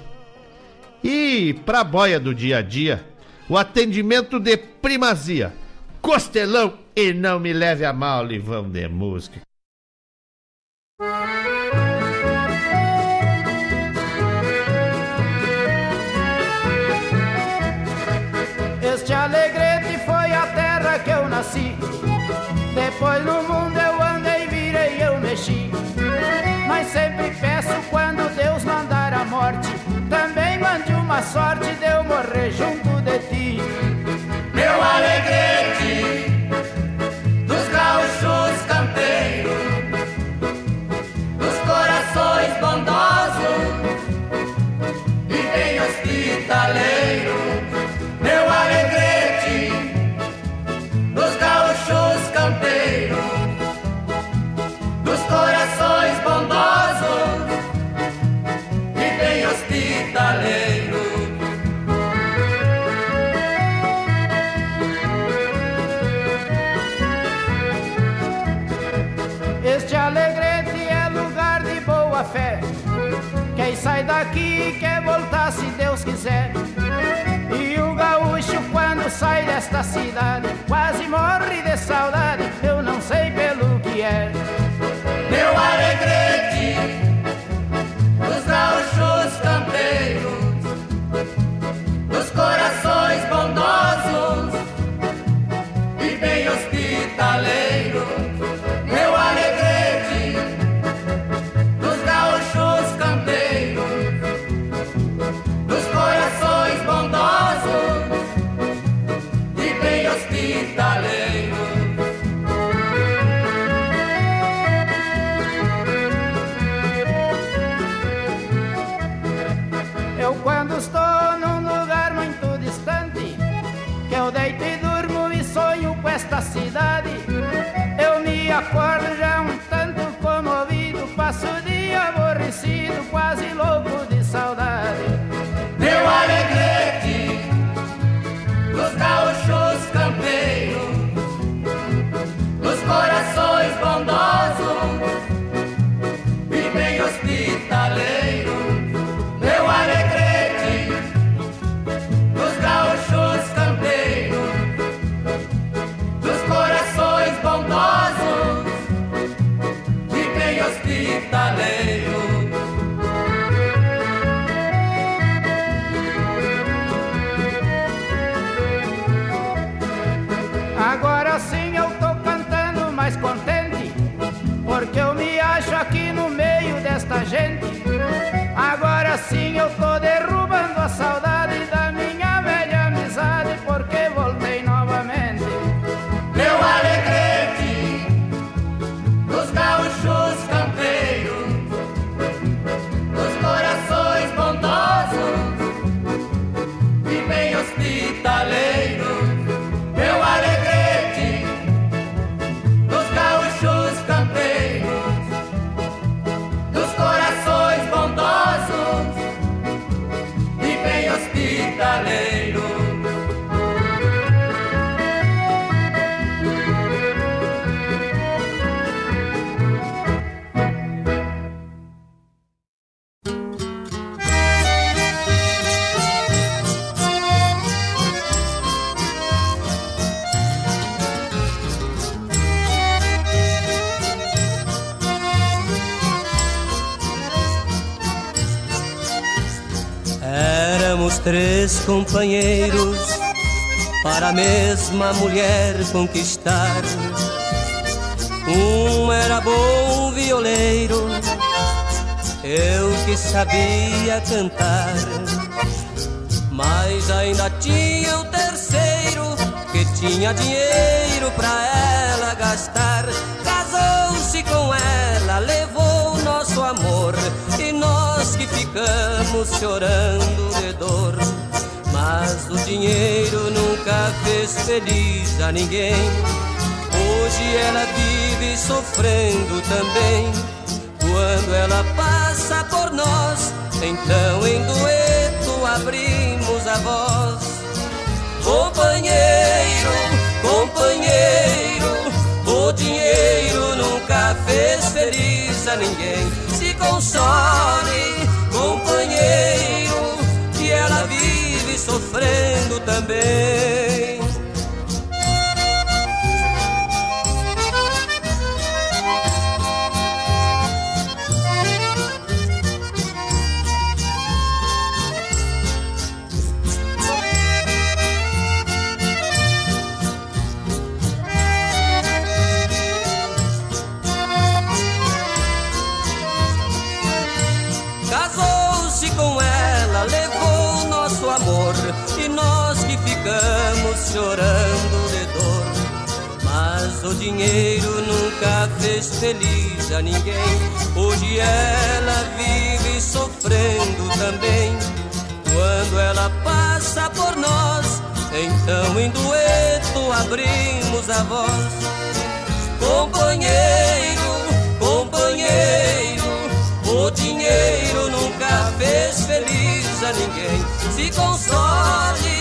E pra boia do dia a dia, o atendimento de primazia. Costelão e não me leve a mal, Livão de Música. Depois no mundo eu andei, virei, eu mexi. Mas sempre peço quando Deus mandar a morte, também mande uma sorte de eu morrer junto de ti. Meu alegrete daqui quer voltar se Deus quiser. E o Agora sim companheiros para a mesma mulher conquistar. Um era bom violeiro, eu que sabia cantar. Mas ainda tinha o terceiro que tinha dinheiro pra ela gastar. Casou-se com ela, levou nosso amor e nós que ficamos chorando de dor. Mas o dinheiro nunca fez feliz a ninguém. Hoje ela vive sofrendo também. Quando ela passa por nós, então em dueto abrimos a voz. Companheiro, companheiro, o dinheiro nunca fez feliz a ninguém. Se console, companheiro, que ela vive sofrendo também. Fez feliz a ninguém. Hoje ela vive sofrendo também. Quando ela passa por nós, então em dueto abrimos a voz. Companheiro, companheiro, o dinheiro nunca fez feliz a ninguém. Se console,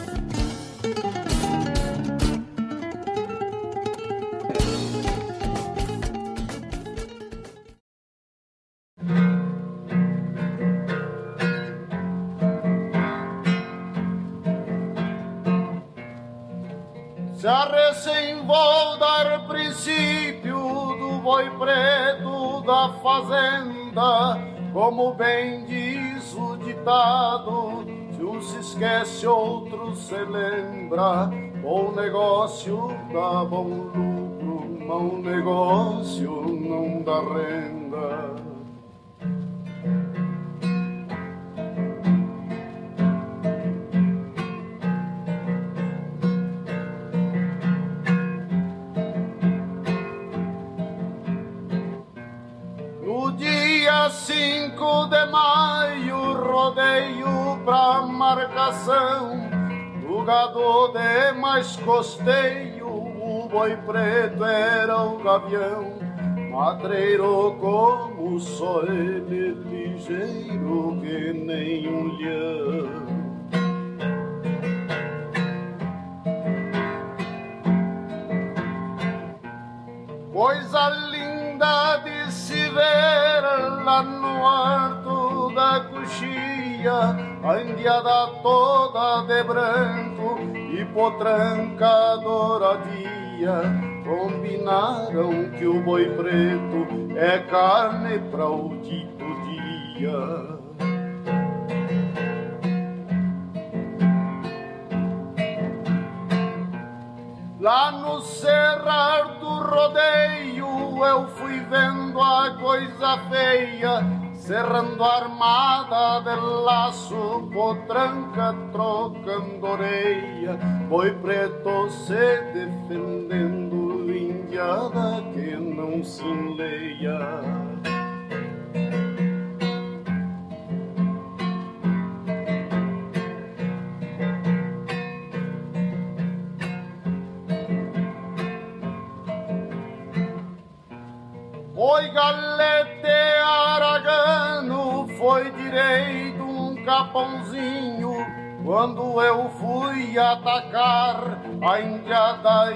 Fazenda, como bem diz o ditado, se um se esquece, outro se lembra. Bom negócio dá bom lucro, mau negócio não dá renda. Pra marcação. No gado de mais costeio, o boi preto era o gavião. Matreiro como só ele, ligeiro que nem um leão. Coisa linda de se ver lá no alto da coxia, a indiada toda de branco e potranca douradinha. Combinaram que o boi preto é carne para o dito dia. Lá no cerrar do rodeio eu fui vendo a coisa feia, cerrando armada de laço, potranca trocando orelha, boi preto se defendendo, indiada que não se enleia. Foi direito um capãozinho. Quando eu fui atacar, a indiada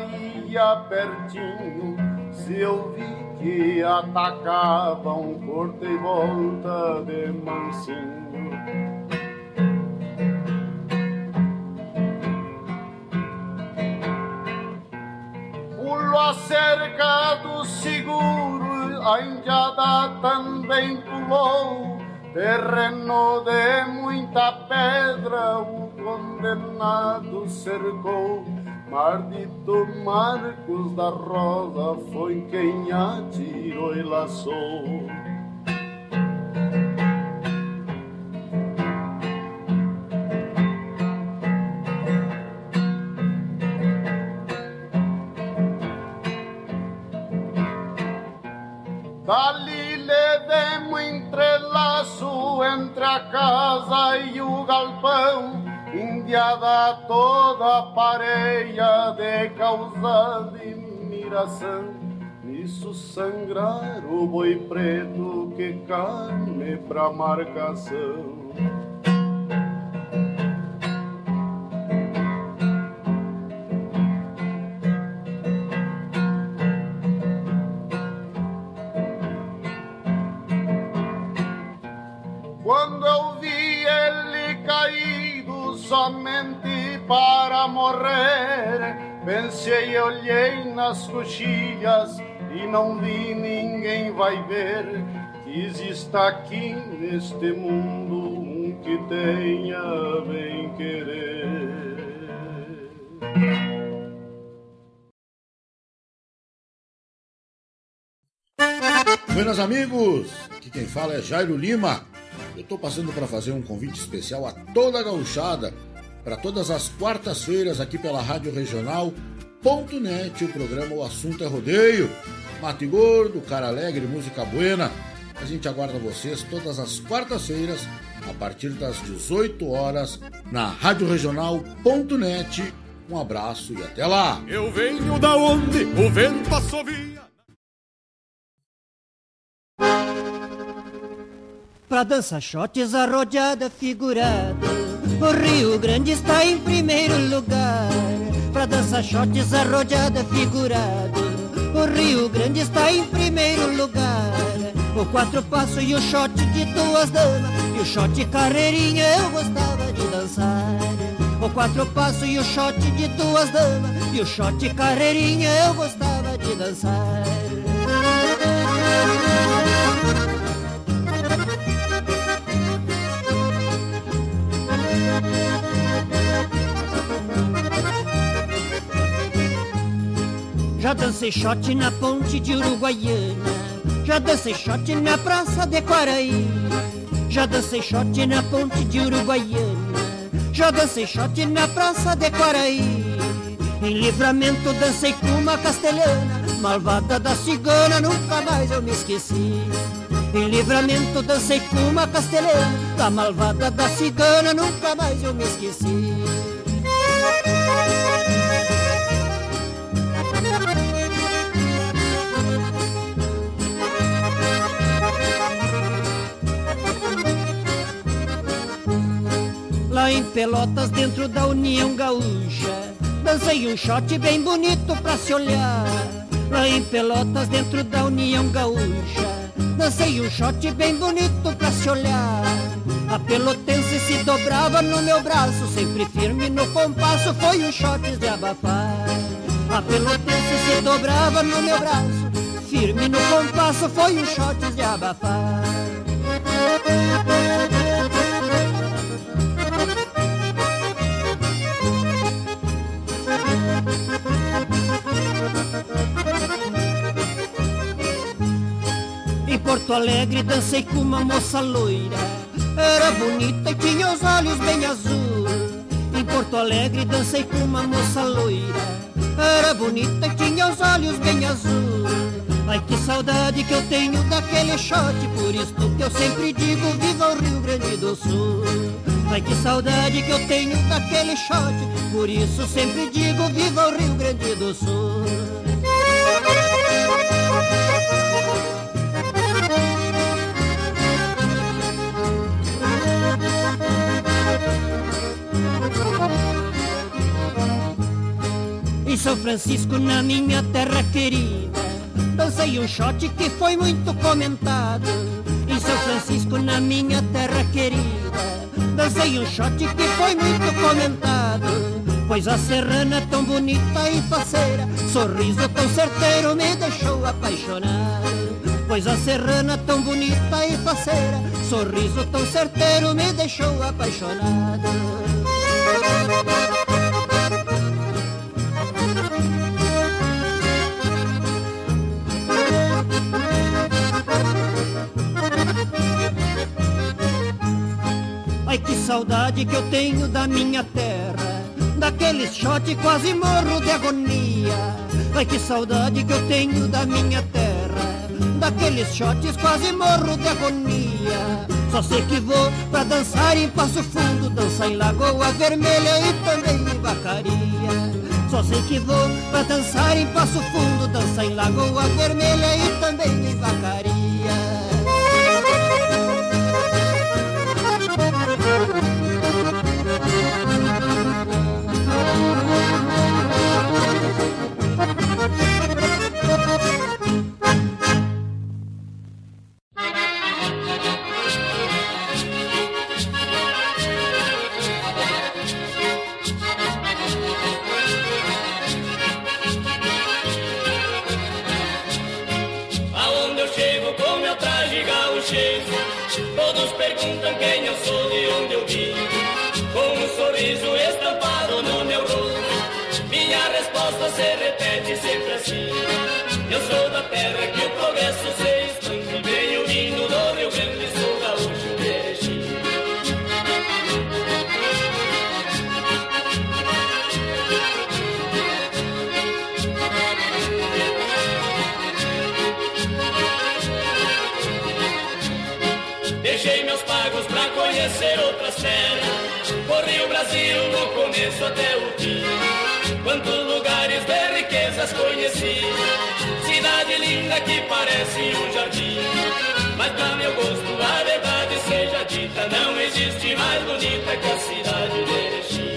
ia pertinho. Se eu vi que atacavam, cortei volta de mansinho. Pulo a cerca do seguro, a indiada também pulou. Terreno de muita pedra, o condenado cercou. Mardito Marcos da Rosa foi quem atirou e laçou. A casa e o galpão, indiada toda pareia de causa admiração. Nisso sangrar o boi preto que carne pra marcação. Morrer, pensei olhei nas coxilhas e não vi ninguém vai ver que exista aqui neste mundo um que tenha bem querer. Buenas amigos, aqui quem fala é Jairo Lima. Eu estou passando para fazer um convite especial a toda a gauchada para todas as quartas-feiras aqui pela Rádio Regional.net, o programa O Assunto é Rodeio. Mate Gordo, Cara Alegre, Música Buena. A gente aguarda vocês todas as quartas-feiras, a partir das 18 horas, na Rádio Regional.net. Um abraço e até lá! Eu venho da onde o vento assovia. Pra dança shotes arrojada figurada O Rio Grande está em primeiro lugar. Pra dança shotes arrojada figurada O Rio Grande está em primeiro lugar. O quatro passo e o shot de duas damas. E o shot carreirinha eu gostava de dançar. O quatro passo e o shot de duas damas. E o shot carreirinha eu gostava de dançar Já dancei shot na ponte de Uruguaiana. Já dancei shot na praça de Quaraí Já dancei shot na ponte de Uruguaiana. Já dancei shot na praça de Quaraí Em livramento dancei com uma castelhana Malvada da cigana, nunca mais eu me esqueci. Em livramento dancei com uma castelhana Da malvada da cigana, nunca mais eu me esqueci Lá em Pelotas, dentro da União Gaúcha, dancei um shot bem bonito pra se olhar. Lá em Pelotas, dentro da União Gaúcha, dancei um shot bem bonito pra se olhar. A pelotense se dobrava no meu braço, sempre firme no compasso, foi um shot de abafar. A pelotense se dobrava no meu braço, firme no compasso, foi um shot de abafar. Porto Alegre dancei com uma moça loira. Era bonita e tinha os olhos bem azul Em Porto Alegre dancei com uma moça loira. Era bonita e tinha os olhos bem azul Ai que saudade que eu tenho daquele shot Por isso que eu sempre digo viva o Rio Grande do Sul. Ai que saudade que eu tenho daquele shot Por isso sempre digo viva o Rio Grande do Sul Em São Francisco, na minha terra querida, dancei um shot que foi muito comentado. Em São Francisco, na minha terra querida, dancei um shot que foi muito comentado. Pois a serrana tão bonita e faceira, sorriso tão certeiro me deixou apaixonado. Pois a serrana tão bonita e faceira, sorriso tão certeiro me deixou apaixonado. Saudade que eu tenho da minha terra Daquele shot quase morro de agonia. Ai que saudade que eu tenho da minha terra Daqueles shots quase morro de agonia. Só sei que vou pra dançar em Passo Fundo Dançar em Lagoa Vermelha e também em Vacaria. Só sei que vou pra dançar em Passo Fundo Dançar em Lagoa Vermelha e também em Vacaria terra que o progresso se expande Venho vindo do Rio Grande, sou gaúcho Erechim Deixei meus pagos pra conhecer outras terras. Corri o Brasil do começo até o fim. Quantos lugares de riquezas conheci. Cidade linda que parece um jardim. Mas pra meu gosto, a verdade seja dita, não existe mais bonita que a cidade de Erechim.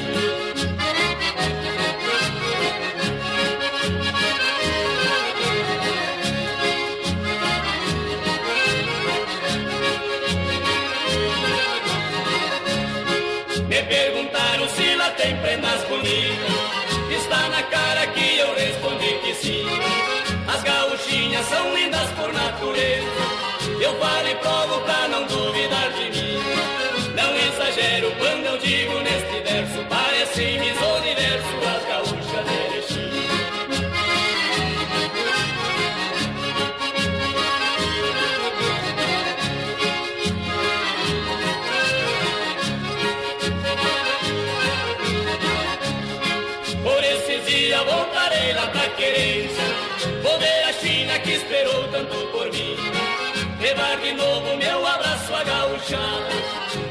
Me perguntaram se lá tem prendas bonitas. Na cara que eu respondi que sim. As gauchinhas são lindas por natureza. Eu falo e provo pra não duvidar de mim. Não exagero quando eu digo neste verso. Parece tanto por mim. De novo meu abraço a gauchada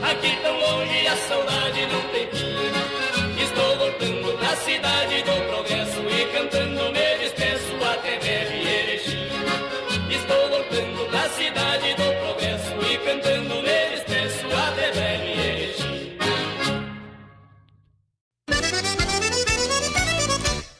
Aqui tão longe a saudade não tem fim. Estou voltando pra cidade do progresso E cantando me despeço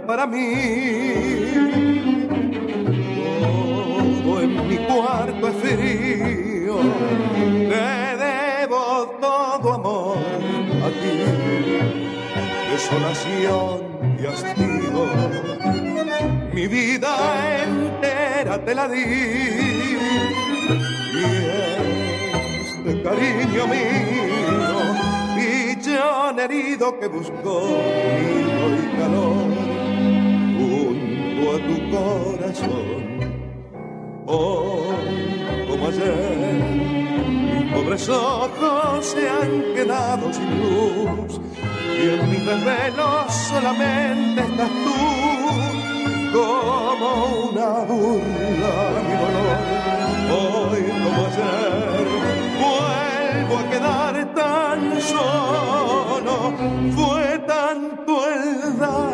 Para mí. Todo en mi cuarto es frío, te debo todo amor a ti. Desolación y hastío, mi vida entera te la di. Y este cariño mío pichón herido que buscó nido y calor a tu corazón. Hoy, como ayer, mis pobres ojos se han quedado sin luz y en mis desvelos solamente estás tú como una burla mi dolor. Hoy, como ayer, vuelvo a quedar tan solo. Fue tanto el daño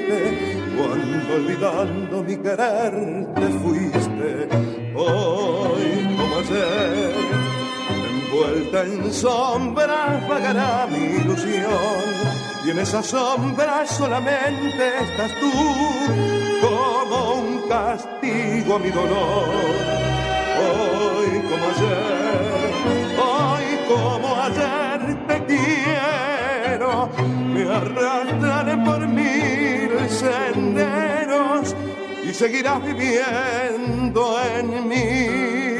cuando olvidando mi querer te fuiste. Hoy, como ayer, envuelta en sombras vagará mi ilusión y en esas sombras solamente estás tú como un castigo a mi dolor. Hoy como ayer, hoy como ayer te quiero, me arrastraré por senderos y seguirás viviendo en mí.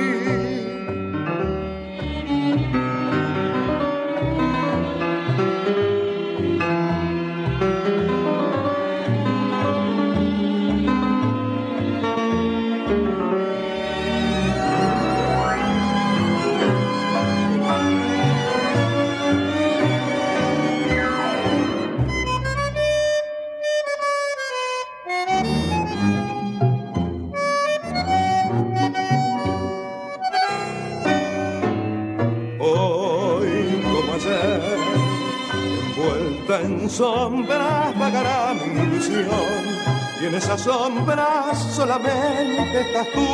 Sombras vagará mi ilusión y en esas sombras solamente estás tú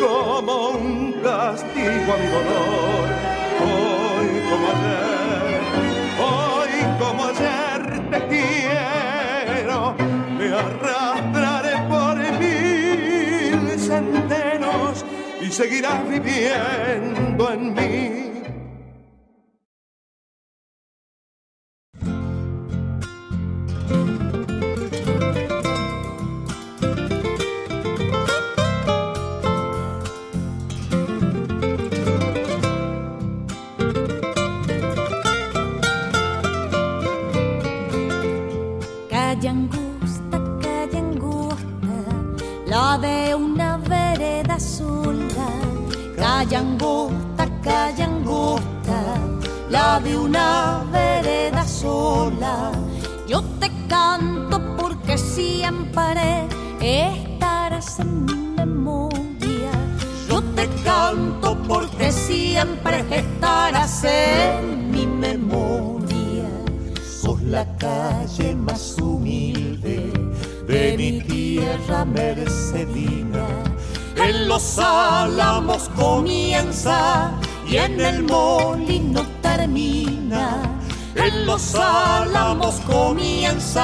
como un castigo a mi dolor. Hoy como ayer, hoy como ayer te quiero, me arrastraré por mil senderos y seguirás viviendo en mí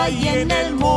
hay en el mundo.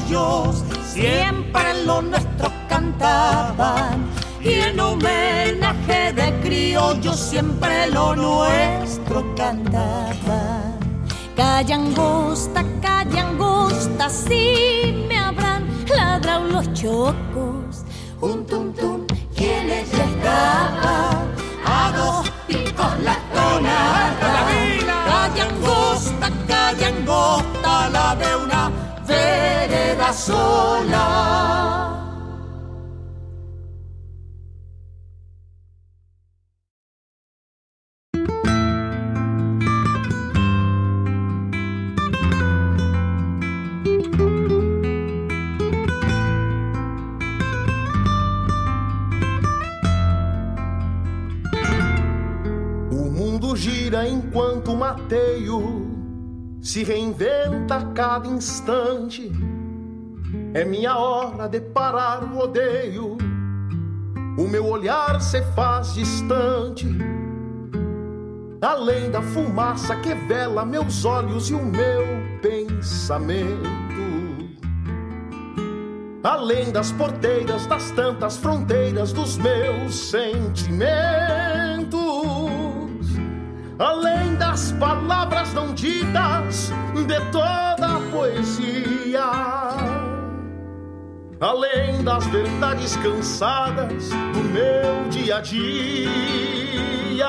Criollos siempre lo nuestros cantaban y en homenaje de criollos siempre lo nuestro cantaban. Calla angosta, calla angosta, si me habrán ladrado los chocos. Un tum tum, quienes ya a dos picos la tonada. Calla angosta, calla angosta, la de una vereda sola. O mundo gira enquanto mateio se reinventa a cada instante. É minha hora de parar o odeio o meu olhar se faz distante. Além da fumaça que vela meus olhos e o meu pensamento. Além das porteiras, das tantas fronteiras dos meus sentimentos. Além das palavras não ditas de toda a poesia. Além das verdades cansadas do meu dia a dia.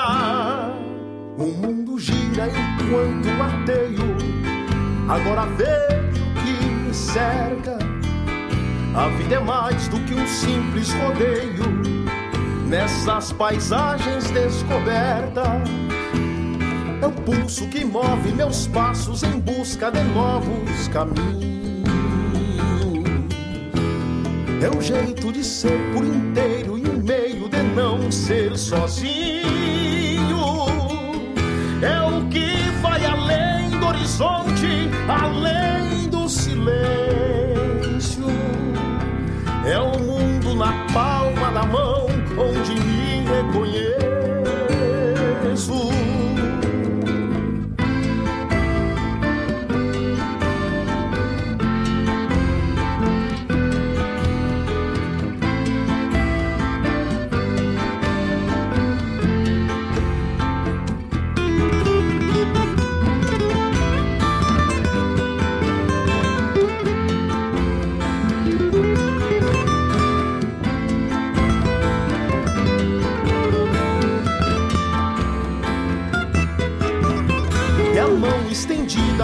O mundo gira enquanto mateio. Agora vejo que me cerca. A vida é mais do que um simples rodeio nessas paisagens descobertas. É o pulso que move meus passos em busca de novos caminhos. É o jeito de ser por inteiro e o meio de não ser sozinho. É o que vai além do horizonte, além do silêncio. É o mundo na palma da mão onde me reconheço.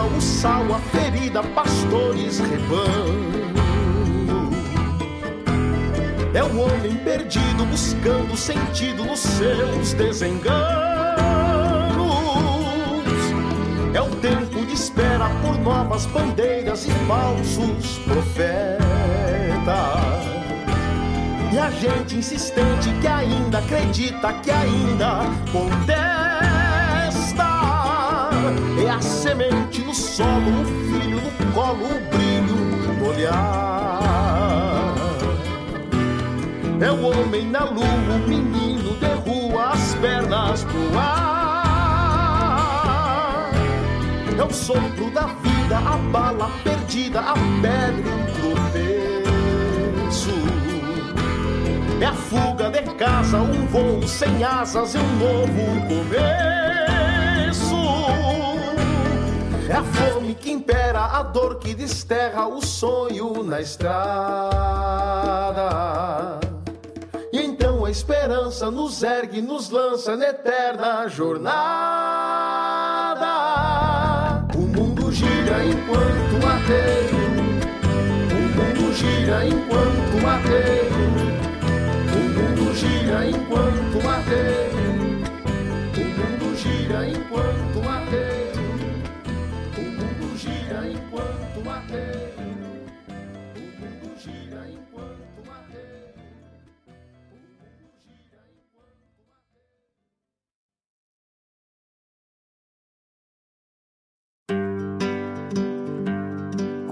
Estendida, o sal, a ferida, pastores, rebanho. É o homem perdido buscando sentido nos seus desenganos. É o tempo de espera por novas bandeiras e falsos profetas. E a gente insistente que ainda acredita, que ainda contesta. É a semente no solo, o filho no colo, o brilho no olhar. É o homem na lua, o menino de rua, as pernas pro ar. É o sopro da vida, a bala perdida, a pedra em tropeço. É a fuga de casa, um voo sem asas e um novo começo. É a fome que impera, a dor que desterra o sonho na estrada. E então a esperança nos ergue, nos lança na eterna jornada. O mundo gira enquanto mateio. O mundo gira enquanto mateio. O mundo gira enquanto mateio. O mundo gira enquanto mateio.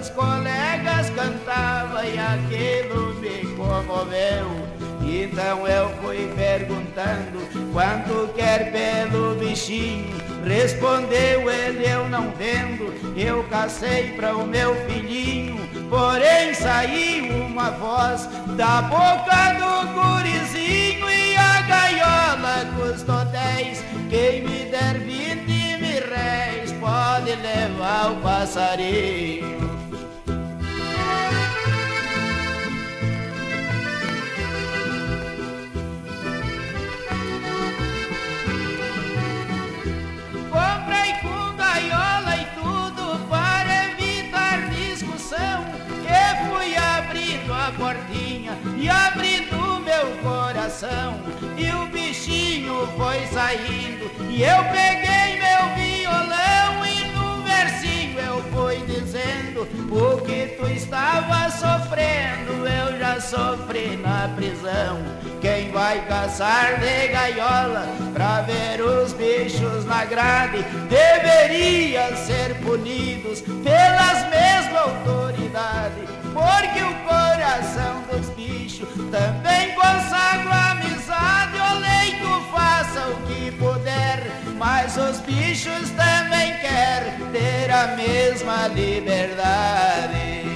Os colegas cantavam e aquilo me comoveu. Então eu fui perguntando quanto quer pelo bichinho. Respondeu ele, eu não vendo. Eu cacei para o meu filhinho. Porém saiu uma voz da boca do gurizinho e a gaiola custou dez. Quem me der vinte mil réis pode levar o passarinho. Coração. E o bichinho foi saindo e eu peguei meu violão o que tu estava sofrendo eu já sofri na prisão. Quem vai caçar de gaiola pra ver os bichos na grade deveria ser punidos pelas mesmas autoridades, porque o coração dos bichos também consagra amizade. O leito faça o que puder, mas os bichos também querem ter a mesma liberdade cidade